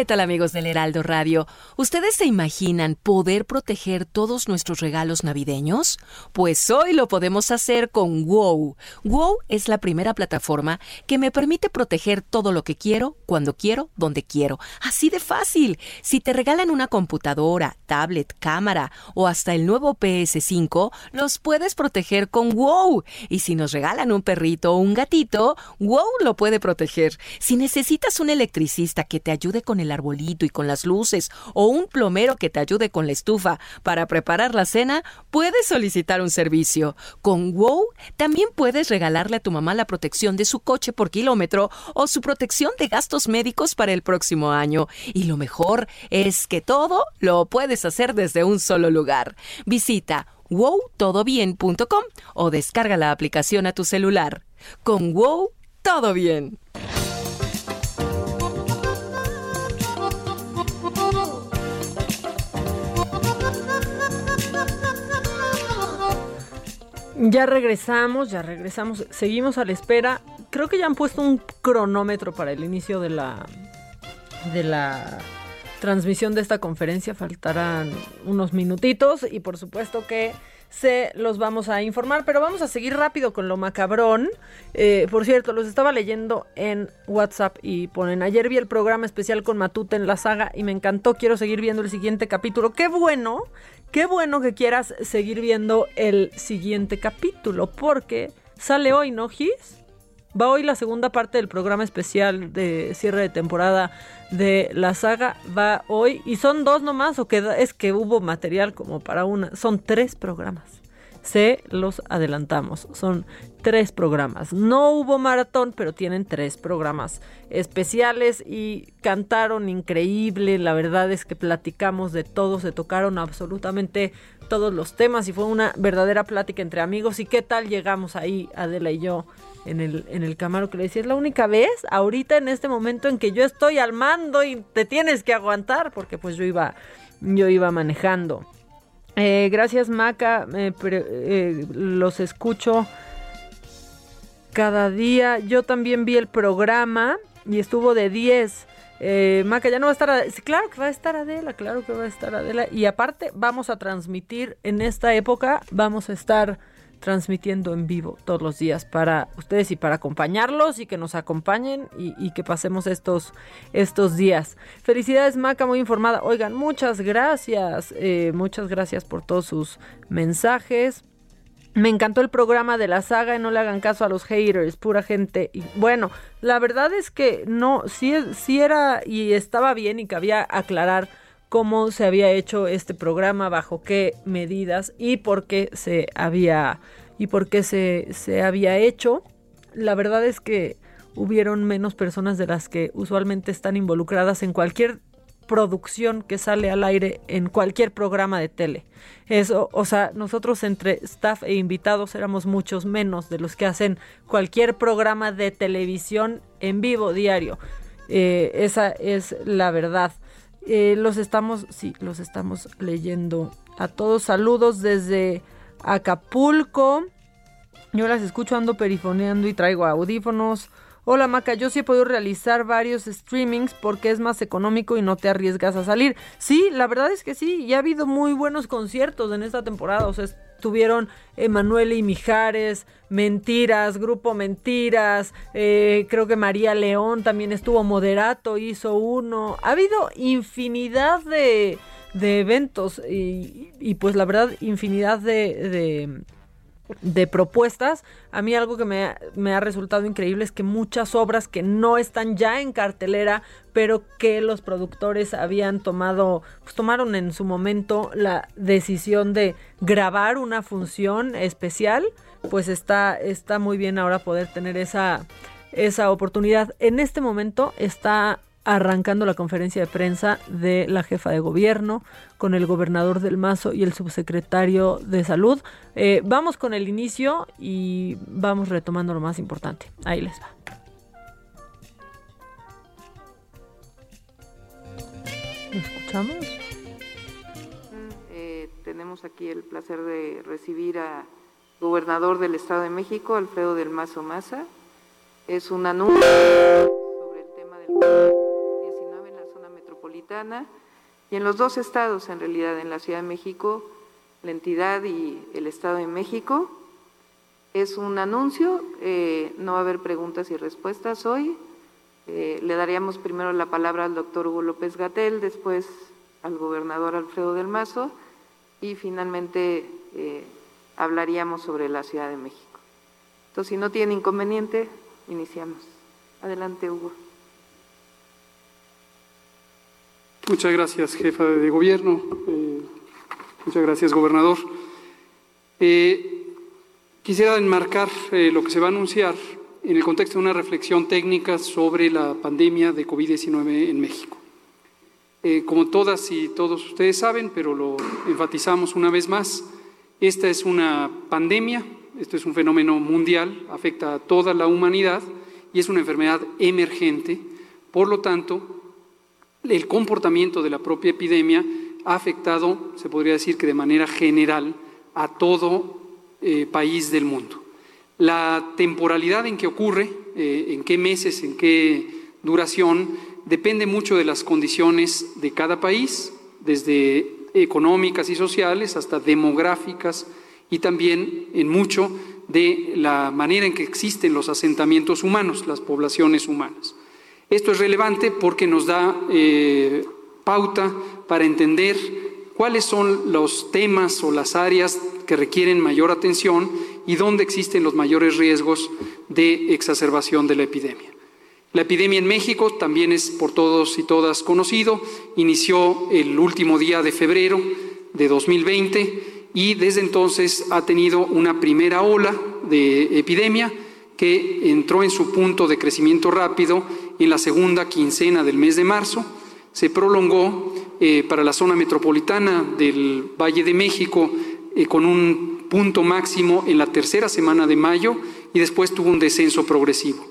¿Qué tal amigos del Heraldo Radio? ¿Ustedes se imaginan poder proteger todos nuestros regalos navideños? Pues hoy lo podemos hacer con WOW. WOW es la primera plataforma que me permite proteger todo lo que quiero, cuando quiero, donde quiero. Así de fácil. Si te regalan una computadora, tablet, cámara o hasta el nuevo PS5, los puedes proteger con WOW. Y si nos regalan un perrito o un gatito, WOW lo puede proteger. Si necesitas un electricista que te ayude con el arbolito y con las luces o un plomero que te ayude con la estufa para preparar la cena, puedes solicitar un servicio. Con WOW también puedes regalarle a tu mamá la protección de su coche por kilómetro o su protección de gastos médicos para el próximo año. Y lo mejor es que todo lo puedes hacer desde un solo lugar. Visita wowtodobien.com o descarga la aplicación a tu celular. Con WOW, todo bien. Ya regresamos, ya regresamos. Seguimos a la espera. Creo que ya han puesto un cronómetro para el inicio de la de la transmisión de esta conferencia. Faltarán unos minutitos y por supuesto que se los vamos a informar, pero vamos a seguir rápido con lo macabrón. Eh, por cierto, los estaba leyendo en WhatsApp y ponen, ayer vi el programa especial con Matute en la saga y me encantó, quiero seguir viendo el siguiente capítulo. Qué bueno, qué bueno que quieras seguir viendo el siguiente capítulo, porque sale hoy, ¿no, Gis? Va hoy la segunda parte del programa especial de cierre de temporada de la saga. Va hoy. Y son dos nomás, o que es que hubo material como para una. Son tres programas. Se los adelantamos. Son tres programas. No hubo maratón, pero tienen tres programas especiales y cantaron increíble. La verdad es que platicamos de todo. Se tocaron absolutamente todos los temas y fue una verdadera plática entre amigos. ¿Y qué tal llegamos ahí, Adela y yo? en el, en el Camaro que le decía, es la única vez ahorita en este momento en que yo estoy al mando y te tienes que aguantar, porque pues yo iba, yo iba manejando. Eh, gracias Maca, eh, los escucho cada día. Yo también vi el programa y estuvo de 10. Eh, Maca, ya no va a estar Adela. Claro que va a estar Adela, claro que va a estar Adela. Y aparte, vamos a transmitir en esta época, vamos a estar transmitiendo en vivo todos los días para ustedes y para acompañarlos y que nos acompañen y, que pasemos estos, estos días. Felicidades Maca, muy informada. Oigan, muchas gracias, eh, muchas gracias por todos sus mensajes. Me encantó el programa de la saga y no le hagan caso a los haters, pura gente. Bueno, la verdad es que no, sí, sí era y estaba bien y cabía aclarar cómo se había hecho este programa, bajo qué medidas y por qué se había y por qué se, se había hecho. La verdad es que hubieron menos personas de las que usualmente están involucradas en cualquier producción que sale al aire en cualquier programa de tele. Eso, o sea, nosotros entre staff e invitados éramos muchos menos de los que hacen cualquier programa de televisión en vivo diario. Eh, esa es la verdad. Eh, los estamos, sí, los estamos leyendo. A todos saludos desde Acapulco. Yo las escucho, ando perifoneando y traigo audífonos. Hola Maca, yo sí he podido realizar varios streamings porque es más económico y no te arriesgas a salir. Sí, la verdad es que sí, y ha habido muy buenos conciertos en esta temporada. O sea, estuvieron Emanuel y Mijares, Mentiras, Grupo Mentiras, eh, creo que María León también estuvo, Moderato hizo uno. Ha habido infinidad de, de eventos y, pues la verdad infinidad de propuestas. A mí algo que me, me, ha resultado increíble es que muchas obras que no están ya en cartelera, pero que los productores habían tomado, pues tomaron en su momento la decisión de grabar una función especial, pues está, está muy bien ahora poder tener esa, esa oportunidad. En este momento está arrancando la conferencia de prensa de la jefa de gobierno con el gobernador del Mazo y el subsecretario de salud. Eh, vamos con el inicio y vamos retomando lo más importante. Ahí les va. ¿Lo escuchamos? Eh, tenemos aquí el placer de recibir a gobernador del Estado de México, Alfredo del Mazo Maza. Es un anuncio sobre el tema del y en los dos estados, en realidad, en la Ciudad de México, la entidad y el Estado de México. Es un anuncio, eh, no va a haber preguntas y respuestas hoy. Eh, le daríamos primero la palabra al doctor Hugo López Gatel, después al gobernador Alfredo del Mazo y finalmente eh, hablaríamos sobre la Ciudad de México. Entonces, si no tiene inconveniente, iniciamos. Adelante, Hugo. Muchas gracias, jefa de gobierno. Eh, muchas gracias, gobernador. Eh, quisiera enmarcar eh, lo que se va a anunciar en el contexto de una reflexión técnica sobre la pandemia de COVID-19 en México. como todas y todos ustedes saben, pero lo enfatizamos una vez más, esta es una pandemia, esto es un fenómeno mundial, afecta a toda la humanidad y es una enfermedad emergente. Por lo tanto, el comportamiento de la propia epidemia ha afectado, se podría decir que de manera general, a todo eh, país del mundo. La temporalidad en que ocurre, eh, en qué meses, en qué duración, depende mucho de las condiciones de cada país, desde económicas y sociales hasta demográficas y también en mucho de la manera en que existen los asentamientos humanos, las poblaciones humanas. Esto es relevante porque nos da eh, pauta para entender cuáles son los temas o las áreas que requieren mayor atención y dónde existen los mayores riesgos de exacerbación de la epidemia. La epidemia en México también es por todos y todas conocido, inició el último día de febrero de 2020 y desde entonces ha tenido una primera ola de epidemia que entró en su punto de crecimiento rápido en la segunda quincena del mes de marzo, se prolongó eh, para la zona metropolitana del Valle de México eh, con un punto máximo en la tercera semana de mayo y después tuvo un descenso progresivo.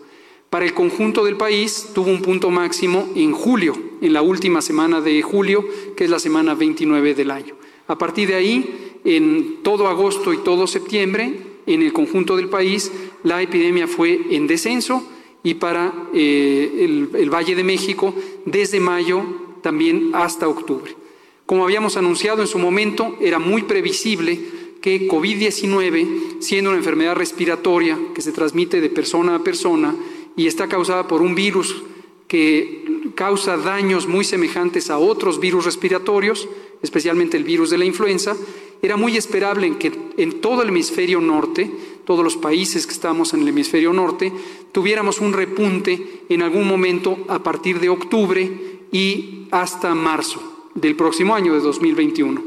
Para el conjunto del país tuvo un punto máximo en julio, en la última semana de julio, que es la semana 29 del año. A partir de ahí, en todo agosto y todo septiembre, en el conjunto del país la epidemia fue en descenso y para eh, el, Valle de México desde mayo también hasta octubre. Como habíamos anunciado en su momento, era muy previsible que COVID-19, siendo una enfermedad respiratoria que se transmite de persona a persona y está causada por un virus que causa daños muy semejantes a otros virus respiratorios, especialmente el virus de la influenza, era muy esperable en que en todo el hemisferio norte, todos los países que estamos en el hemisferio norte, tuviéramos un repunte en algún momento a partir de octubre y hasta marzo del próximo año de 2021.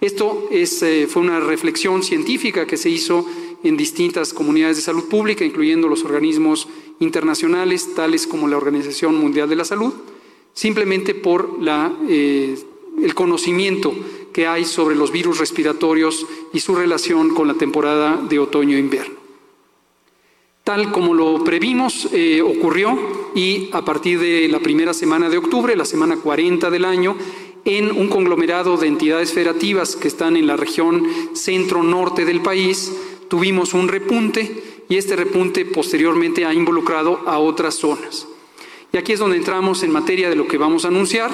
Esto es, eh, fue una reflexión científica que se hizo en distintas comunidades de salud pública, incluyendo los organismos internacionales, tales como la Organización Mundial de la Salud, simplemente por la, eh, el conocimiento que hay sobre los virus respiratorios y su relación con la temporada de otoño-invierno. Tal como lo previmos, eh, ocurrió y a partir de la primera semana de octubre, la semana 40 del año, en un conglomerado de entidades federativas que están en la región centro-norte del país, tuvimos un repunte y este repunte posteriormente ha involucrado a otras zonas. Y aquí es donde entramos en materia de lo que vamos a anunciar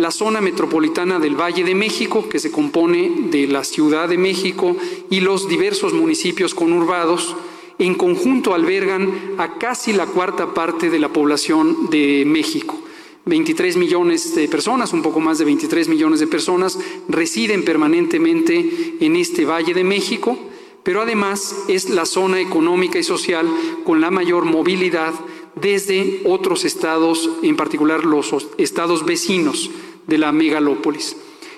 la zona metropolitana del Valle de México, que se compone de la Ciudad de México y los diversos municipios conurbados, en conjunto albergan a casi la cuarta parte de la población de México. 23 millones de personas, un poco más de 23 millones de personas, residen permanentemente en este Valle de México, pero además es la zona económica y social con la mayor movilidad desde otros estados, en particular los estados vecinos de la megalópolis.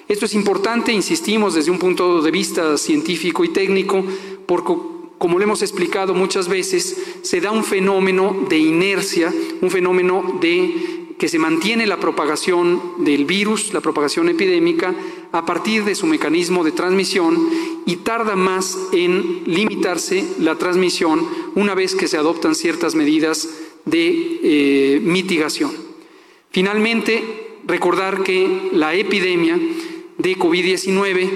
Esto es importante, insistimos, desde un punto de vista científico y técnico, porque, como lo hemos explicado muchas veces, se da un fenómeno de inercia, un fenómeno de que se mantiene la propagación del virus, la propagación epidémica, a partir de su mecanismo de transmisión y tarda más en limitarse la transmisión una vez que se adoptan ciertas medidas de eh, mitigación. Finalmente, recordar que la epidemia de COVID-19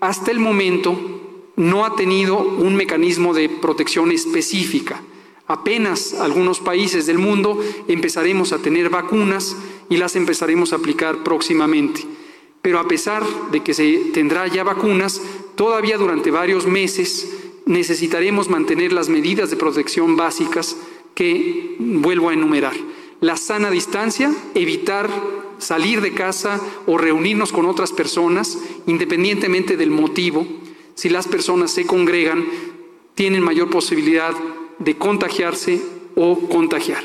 hasta el momento no ha tenido un mecanismo de protección específica. Apenas algunos países del mundo empezaremos a tener vacunas y las empezaremos a aplicar próximamente. Pero a pesar de que se tendrá ya vacunas, todavía durante varios meses necesitaremos mantener las medidas de protección básicas que vuelvo a enumerar. La sana distancia, evitar salir de casa o reunirnos con otras personas, independientemente del motivo, si las personas se congregan, tienen mayor posibilidad de contagiarse o contagiar.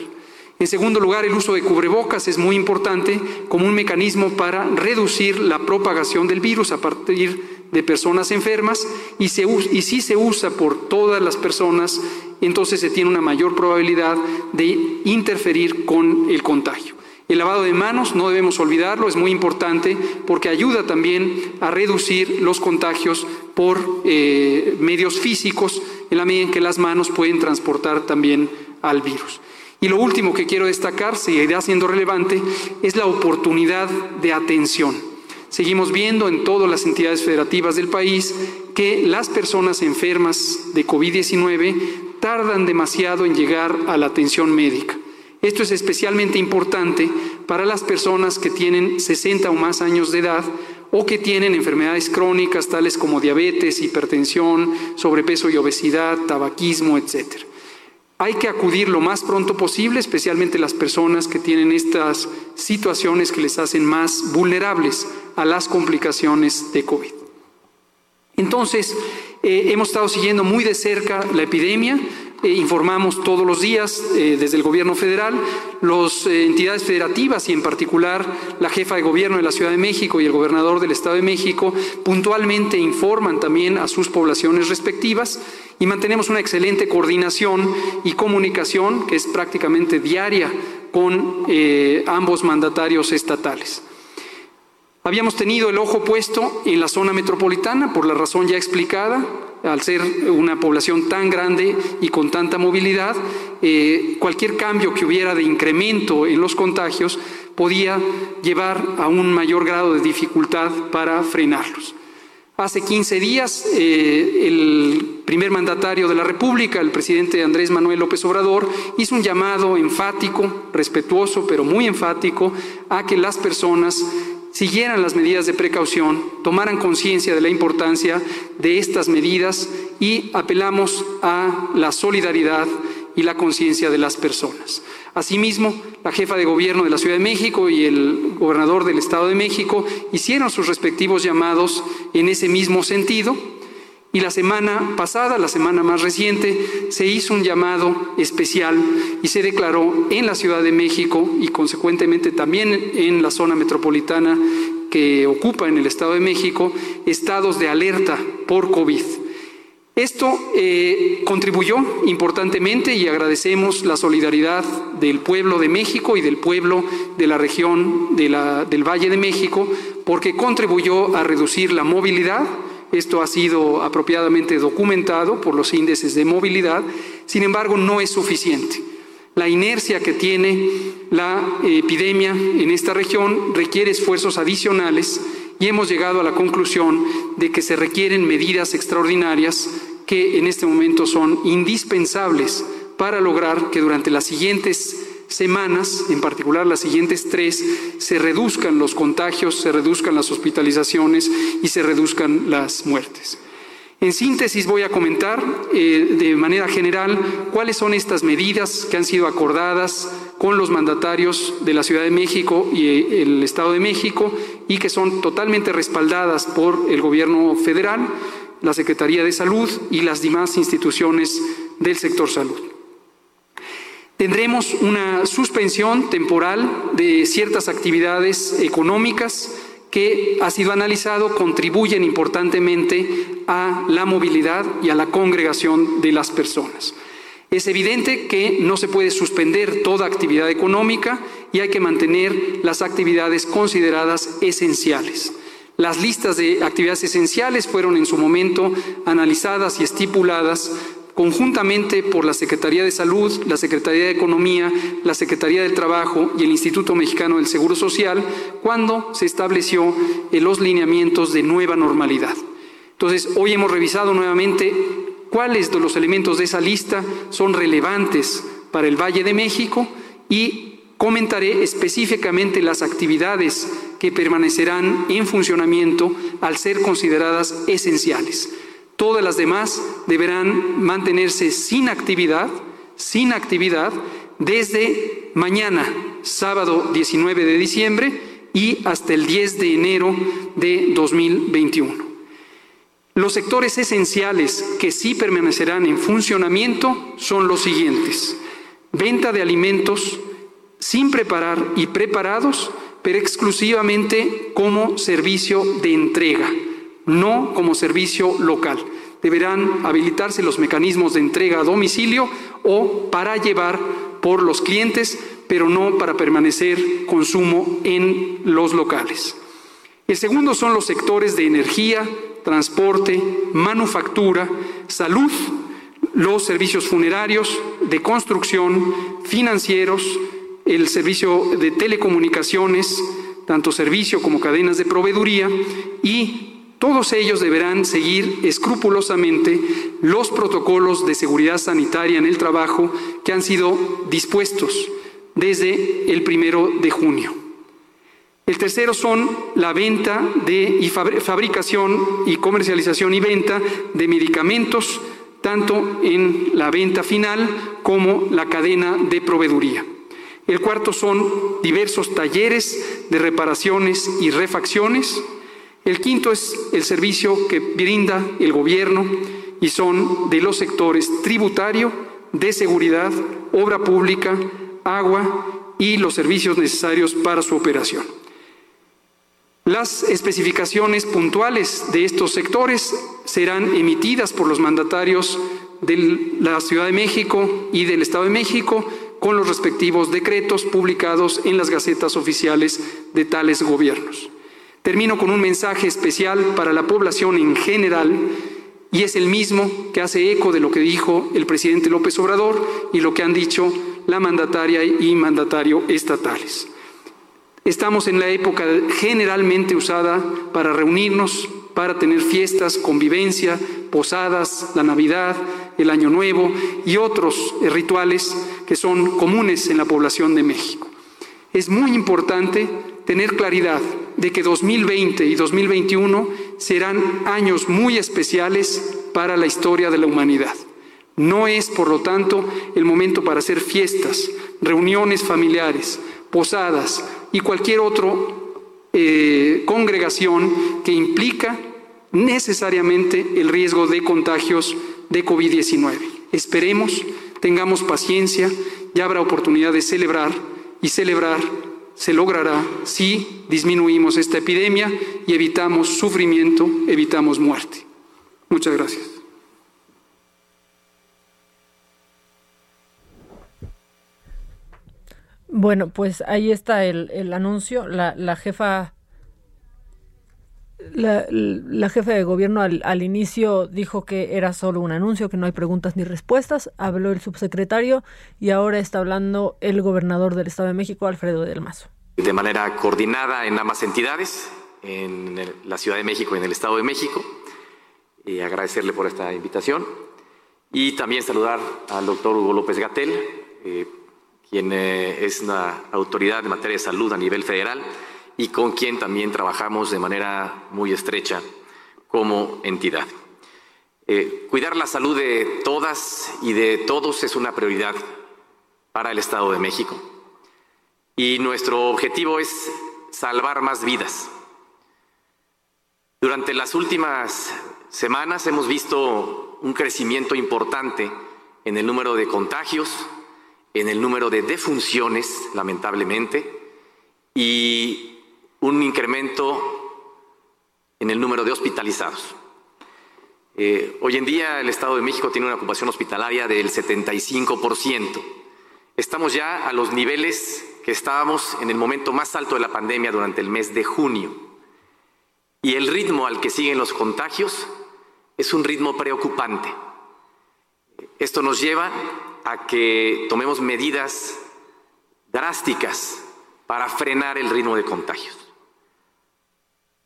En segundo lugar, el uso de cubrebocas es muy importante como un mecanismo para reducir la propagación del virus a partir de personas enfermas y, y si se usa por todas las personas, entonces se tiene una mayor probabilidad de interferir con el contagio. El lavado de manos, no debemos olvidarlo, es muy importante porque ayuda también a reducir los contagios por eh, medios físicos en la medida en que las manos pueden transportar también al virus. Y lo último que quiero destacar, seguirá siendo relevante, es la oportunidad de atención. Seguimos viendo en todas las entidades federativas del país que las personas enfermas de COVID-19 tardan demasiado en llegar a la atención médica. Esto es especialmente importante para las personas que tienen 60 o más años de edad o que tienen enfermedades crónicas tales como diabetes, hipertensión, sobrepeso y obesidad, tabaquismo, etc. Hay que acudir lo más pronto posible, especialmente las personas que tienen estas situaciones que les hacen más vulnerables a las complicaciones de COVID. Entonces, eh, hemos estado siguiendo muy de cerca la epidemia, eh, informamos todos los días eh, desde el gobierno federal, las eh, entidades federativas y en particular la jefa de gobierno de la Ciudad de México y el gobernador del Estado de México puntualmente informan también a sus poblaciones respectivas y mantenemos una excelente coordinación y comunicación que es prácticamente diaria con ambos mandatarios estatales. Habíamos tenido el ojo puesto en la zona metropolitana por la razón ya explicada, al ser una población tan grande y con tanta movilidad, eh, cualquier cambio que hubiera de incremento en los contagios podía llevar a un mayor grado de dificultad para frenarlos. Hace 15 días, eh, el primer mandatario de la República, el presidente Andrés Manuel López Obrador, hizo un llamado enfático, respetuoso, pero muy enfático, a que las personas siguieran las medidas de precaución, tomaran conciencia de la importancia de estas medidas y apelamos a la solidaridad y la conciencia de las personas. Asimismo, la jefa de gobierno de la Ciudad de México y el gobernador del Estado de México hicieron sus respectivos llamados en ese mismo sentido. Y la semana pasada, la semana más reciente, se hizo un llamado especial y se declaró en la Ciudad de México y consecuentemente también en la zona metropolitana que ocupa en el Estado de México estados de alerta por COVID. Esto eh, contribuyó importantemente y agradecemos la solidaridad del pueblo de México y del pueblo de la región del Valle de México porque contribuyó a reducir la movilidad. Esto ha sido apropiadamente documentado por los índices de movilidad, sin embargo no es suficiente. La inercia que tiene la epidemia en esta región requiere esfuerzos adicionales y hemos llegado a la conclusión de que se requieren medidas extraordinarias que en este momento son indispensables para lograr que durante las siguientes semanas, en particular las siguientes tres, se reduzcan los contagios, se reduzcan las hospitalizaciones y se reduzcan las muertes. En síntesis voy a comentar eh, de manera general cuáles son estas medidas que han sido acordadas con los mandatarios de la Ciudad de México y eh, el Estado de México y que son totalmente respaldadas por el Gobierno federal, la Secretaría de Salud y las demás instituciones del sector salud. Tendremos una suspensión temporal de ciertas actividades económicas que ha sido analizado contribuyen importantemente a la movilidad y a la congregación de las personas. Es evidente que no se puede suspender toda actividad económica y hay que mantener las actividades consideradas esenciales. Las listas de actividades esenciales fueron en su momento analizadas y estipuladas conjuntamente por la Secretaría de Salud, la Secretaría de Economía, la Secretaría del Trabajo y el Instituto Mexicano del Seguro Social, cuando se estableció los lineamientos de nueva normalidad. Entonces, hoy hemos revisado nuevamente cuáles de los elementos de esa lista son relevantes para el Valle de México y comentaré específicamente las actividades que permanecerán en funcionamiento al ser consideradas esenciales. Todas las demás deberán mantenerse sin actividad, sin actividad, desde mañana, sábado 19 de diciembre, y hasta el 10 de enero de 2021. Los sectores esenciales que sí permanecerán en funcionamiento son los siguientes. Venta de alimentos sin preparar y preparados, pero exclusivamente como servicio de entrega no como servicio local. Deberán habilitarse los mecanismos de entrega a domicilio o para llevar por los clientes, pero no para permanecer consumo en los locales. El segundo son los sectores de energía, transporte, manufactura, salud, los servicios funerarios, de construcción, financieros, el servicio de telecomunicaciones, tanto servicio como cadenas de proveeduría y todos ellos deberán seguir escrupulosamente los protocolos de seguridad sanitaria en el trabajo que han sido dispuestos desde el primero de junio. El tercero son la venta de y fabricación y comercialización y venta de medicamentos, tanto en la venta final como la cadena de proveeduría. El cuarto son diversos talleres de reparaciones y refacciones, el quinto es el servicio que brinda el gobierno y son de los sectores tributario, de seguridad, obra pública, agua y los servicios necesarios para su operación. Las especificaciones puntuales de estos sectores serán emitidas por los mandatarios de la Ciudad de México y del Estado de México con los respectivos decretos publicados en las gacetas oficiales de tales gobiernos. Termino con un mensaje especial para la población en general y es el mismo que hace eco de lo que dijo el presidente López Obrador y lo que han dicho la mandataria y mandatario estatales. Estamos en la época generalmente usada para reunirnos, para tener fiestas, convivencia, posadas, la Navidad, el Año Nuevo y otros rituales que son comunes en la población de México. Es muy importante tener claridad de que 2020 y 2021 serán años muy especiales para la historia de la humanidad. No es, por lo tanto, el momento para hacer fiestas, reuniones familiares, posadas y cualquier otra eh, congregación que implica necesariamente el riesgo de contagios de COVID-19. Esperemos, tengamos paciencia, ya habrá oportunidad de celebrar y celebrar se logrará si disminuimos esta epidemia y evitamos sufrimiento, evitamos muerte. Muchas gracias. Bueno, pues ahí está el, anuncio. La, jefa la, la, jefa de gobierno al, al, inicio dijo que era solo un anuncio, que no hay preguntas ni respuestas. Habló el subsecretario y ahora está hablando el gobernador del Estado de México, Alfredo del Mazo. De manera coordinada en ambas entidades, en la Ciudad de México y en el Estado de México, y agradecerle por esta invitación. Y también saludar al doctor Hugo López Gatel, eh, quien eh, es una autoridad en materia de salud a nivel federal y con quien también trabajamos de manera muy estrecha como entidad. Eh, cuidar la salud de todas y de todos es una prioridad para el Estado de México y nuestro objetivo es salvar más vidas. Durante las últimas semanas hemos visto un crecimiento importante en el número de contagios, en el número de defunciones, lamentablemente, y un incremento en el número de hospitalizados. Eh, hoy en día el Estado de México tiene una ocupación hospitalaria del 75%. Estamos ya a los niveles que estábamos en el momento más alto de la pandemia durante el mes de junio. Y el ritmo al que siguen los contagios es un ritmo preocupante. Esto nos lleva a que tomemos medidas drásticas para frenar el ritmo de contagios.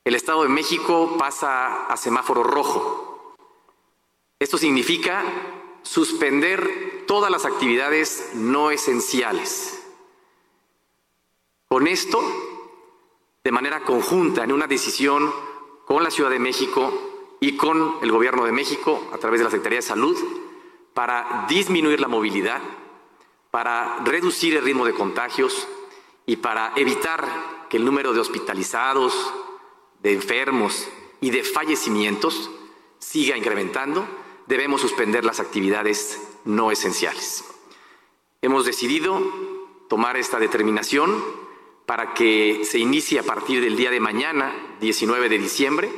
El Estado de México pasa a semáforo rojo. Esto significa suspender todas las actividades no esenciales. Con esto, de manera conjunta, en una decisión con la Ciudad de México y con el Gobierno de México a través de la Secretaría de Salud, para disminuir la movilidad, para reducir el ritmo de contagios y para evitar que el número de hospitalizados, de enfermos y de fallecimientos siga incrementando, debemos suspender las actividades no esenciales. Hemos decidido tomar esta determinación para que se inicie a partir del día de mañana, 19 de diciembre,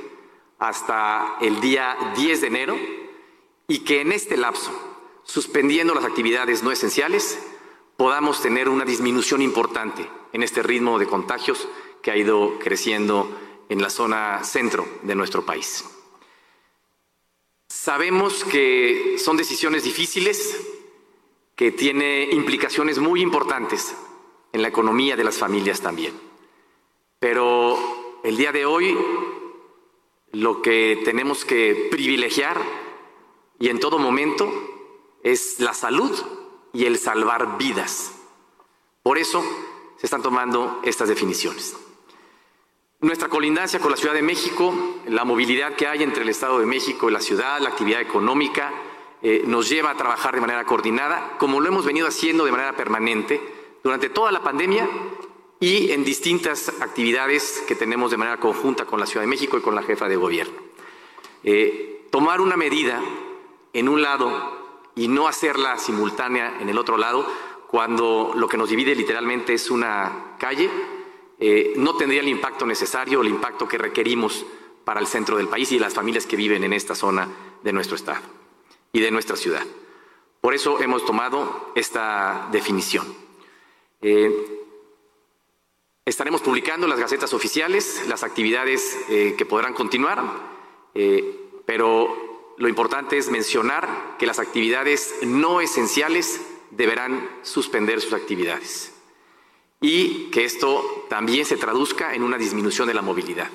hasta el día 10 de enero, y que en este lapso suspendiendo las actividades no esenciales, podamos tener una disminución importante en este ritmo de contagios que ha ido creciendo en la zona centro de nuestro país. Sabemos que son decisiones difíciles, que tienen implicaciones muy importantes en la economía de las familias también. Pero el día de hoy lo que tenemos que privilegiar y en todo momento es la salud y el salvar vidas. Por eso se están tomando estas definiciones. Nuestra colindancia con la Ciudad de México, la movilidad que hay entre el Estado de México y la ciudad, la actividad económica, eh, nos lleva a trabajar de manera coordinada, como lo hemos venido haciendo de manera permanente durante toda la pandemia y en distintas actividades que tenemos de manera conjunta con la Ciudad de México y con la jefa de gobierno. Eh, tomar una medida en un lado y no hacerla simultánea en el otro lado, cuando lo que nos divide literalmente es una calle, eh, no tendría el impacto necesario, el impacto que requerimos para el centro del país y las familias que viven en esta zona de nuestro estado y de nuestra ciudad. Por eso hemos tomado esta definición. Eh, estaremos publicando las gacetas oficiales las actividades eh, que podrán continuar, pero lo importante es mencionar que las actividades no esenciales deberán suspender sus actividades y que esto también se traduzca en una disminución de la movilidad.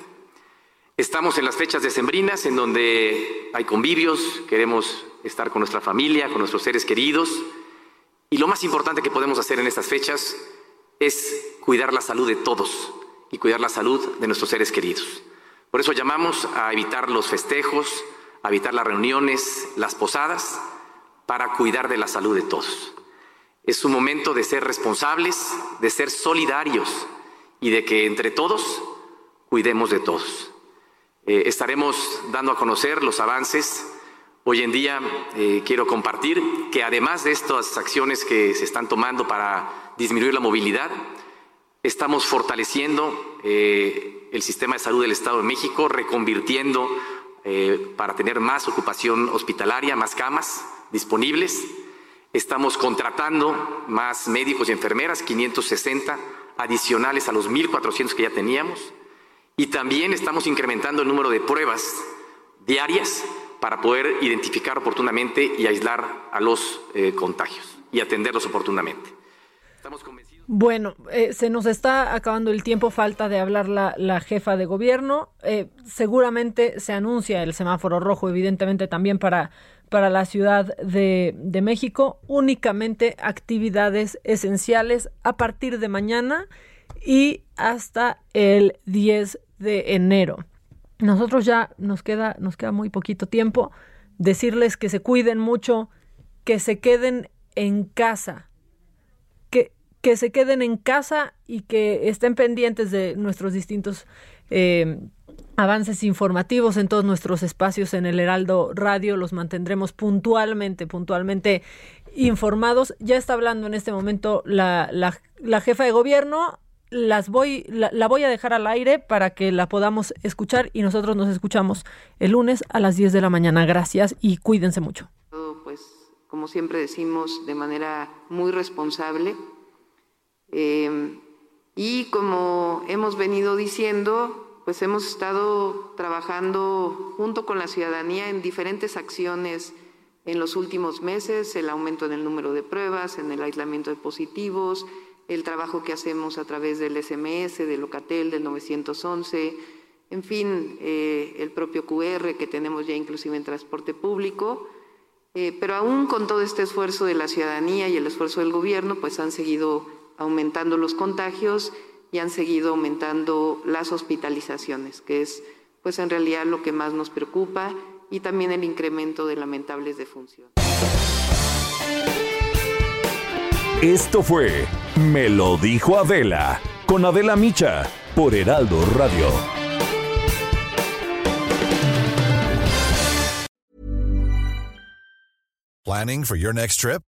Estamos en las fechas decembrinas en donde hay convivios, queremos estar con nuestra familia, con nuestros seres queridos y lo más importante que podemos hacer en estas fechas es cuidar la salud de todos y cuidar la salud de nuestros seres queridos. Por eso llamamos a evitar los festejos, evitar las reuniones, las posadas, para cuidar de la salud de todos. Es un momento de ser responsables, de ser solidarios y de que entre todos cuidemos de todos. Eh, estaremos dando a conocer los avances. Hoy en día eh, quiero compartir que además de estas acciones que se están tomando para disminuir la movilidad, estamos fortaleciendo eh, el sistema de salud del Estado de México, reconvirtiendo para tener más ocupación hospitalaria, más camas disponibles. Estamos contratando más médicos y enfermeras, 560 adicionales a los 1.400 que ya teníamos. Y también estamos incrementando el número de pruebas diarias para poder identificar oportunamente y aislar a los eh, contagios y atenderlos oportunamente. Bueno, eh, se nos está acabando el tiempo, falta de hablar la, jefa de gobierno. Eh, seguramente se anuncia el semáforo rojo, evidentemente también para, para la Ciudad de, México. Únicamente actividades esenciales a partir de mañana y hasta el 10 de enero. Nosotros ya nos queda, nos queda muy poquito tiempo. Decirles que se cuiden mucho, que se queden en casa, que, que se queden en casa y que estén pendientes de nuestros distintos eh, avances informativos en todos nuestros espacios en el Heraldo Radio. Los mantendremos puntualmente, puntualmente informados. Ya está hablando en este momento la, la, la jefa de gobierno las voy, la, voy a dejar al aire para que la podamos escuchar y nosotros nos escuchamos el lunes a las 10 de la mañana. Gracias y cuídense mucho. Pues, como siempre decimos, de manera muy responsable. Eh, y como hemos venido diciendo, pues hemos estado trabajando junto con la ciudadanía en diferentes acciones en los últimos meses, el aumento en el número de pruebas, en el aislamiento de positivos, el trabajo que hacemos a través del SMS, del Locatel, del 911, en fin, eh, el propio QR que tenemos ya inclusive en transporte público. Eh, pero aún con todo este esfuerzo de la ciudadanía y el esfuerzo del gobierno, pues han seguido aumentando los contagios y han seguido aumentando las hospitalizaciones, que es pues en realidad lo que más nos preocupa y también el incremento de lamentables defunciones. Esto fue Me lo dijo Adela con Adela Micha por Heraldo Radio. Planning for your next trip?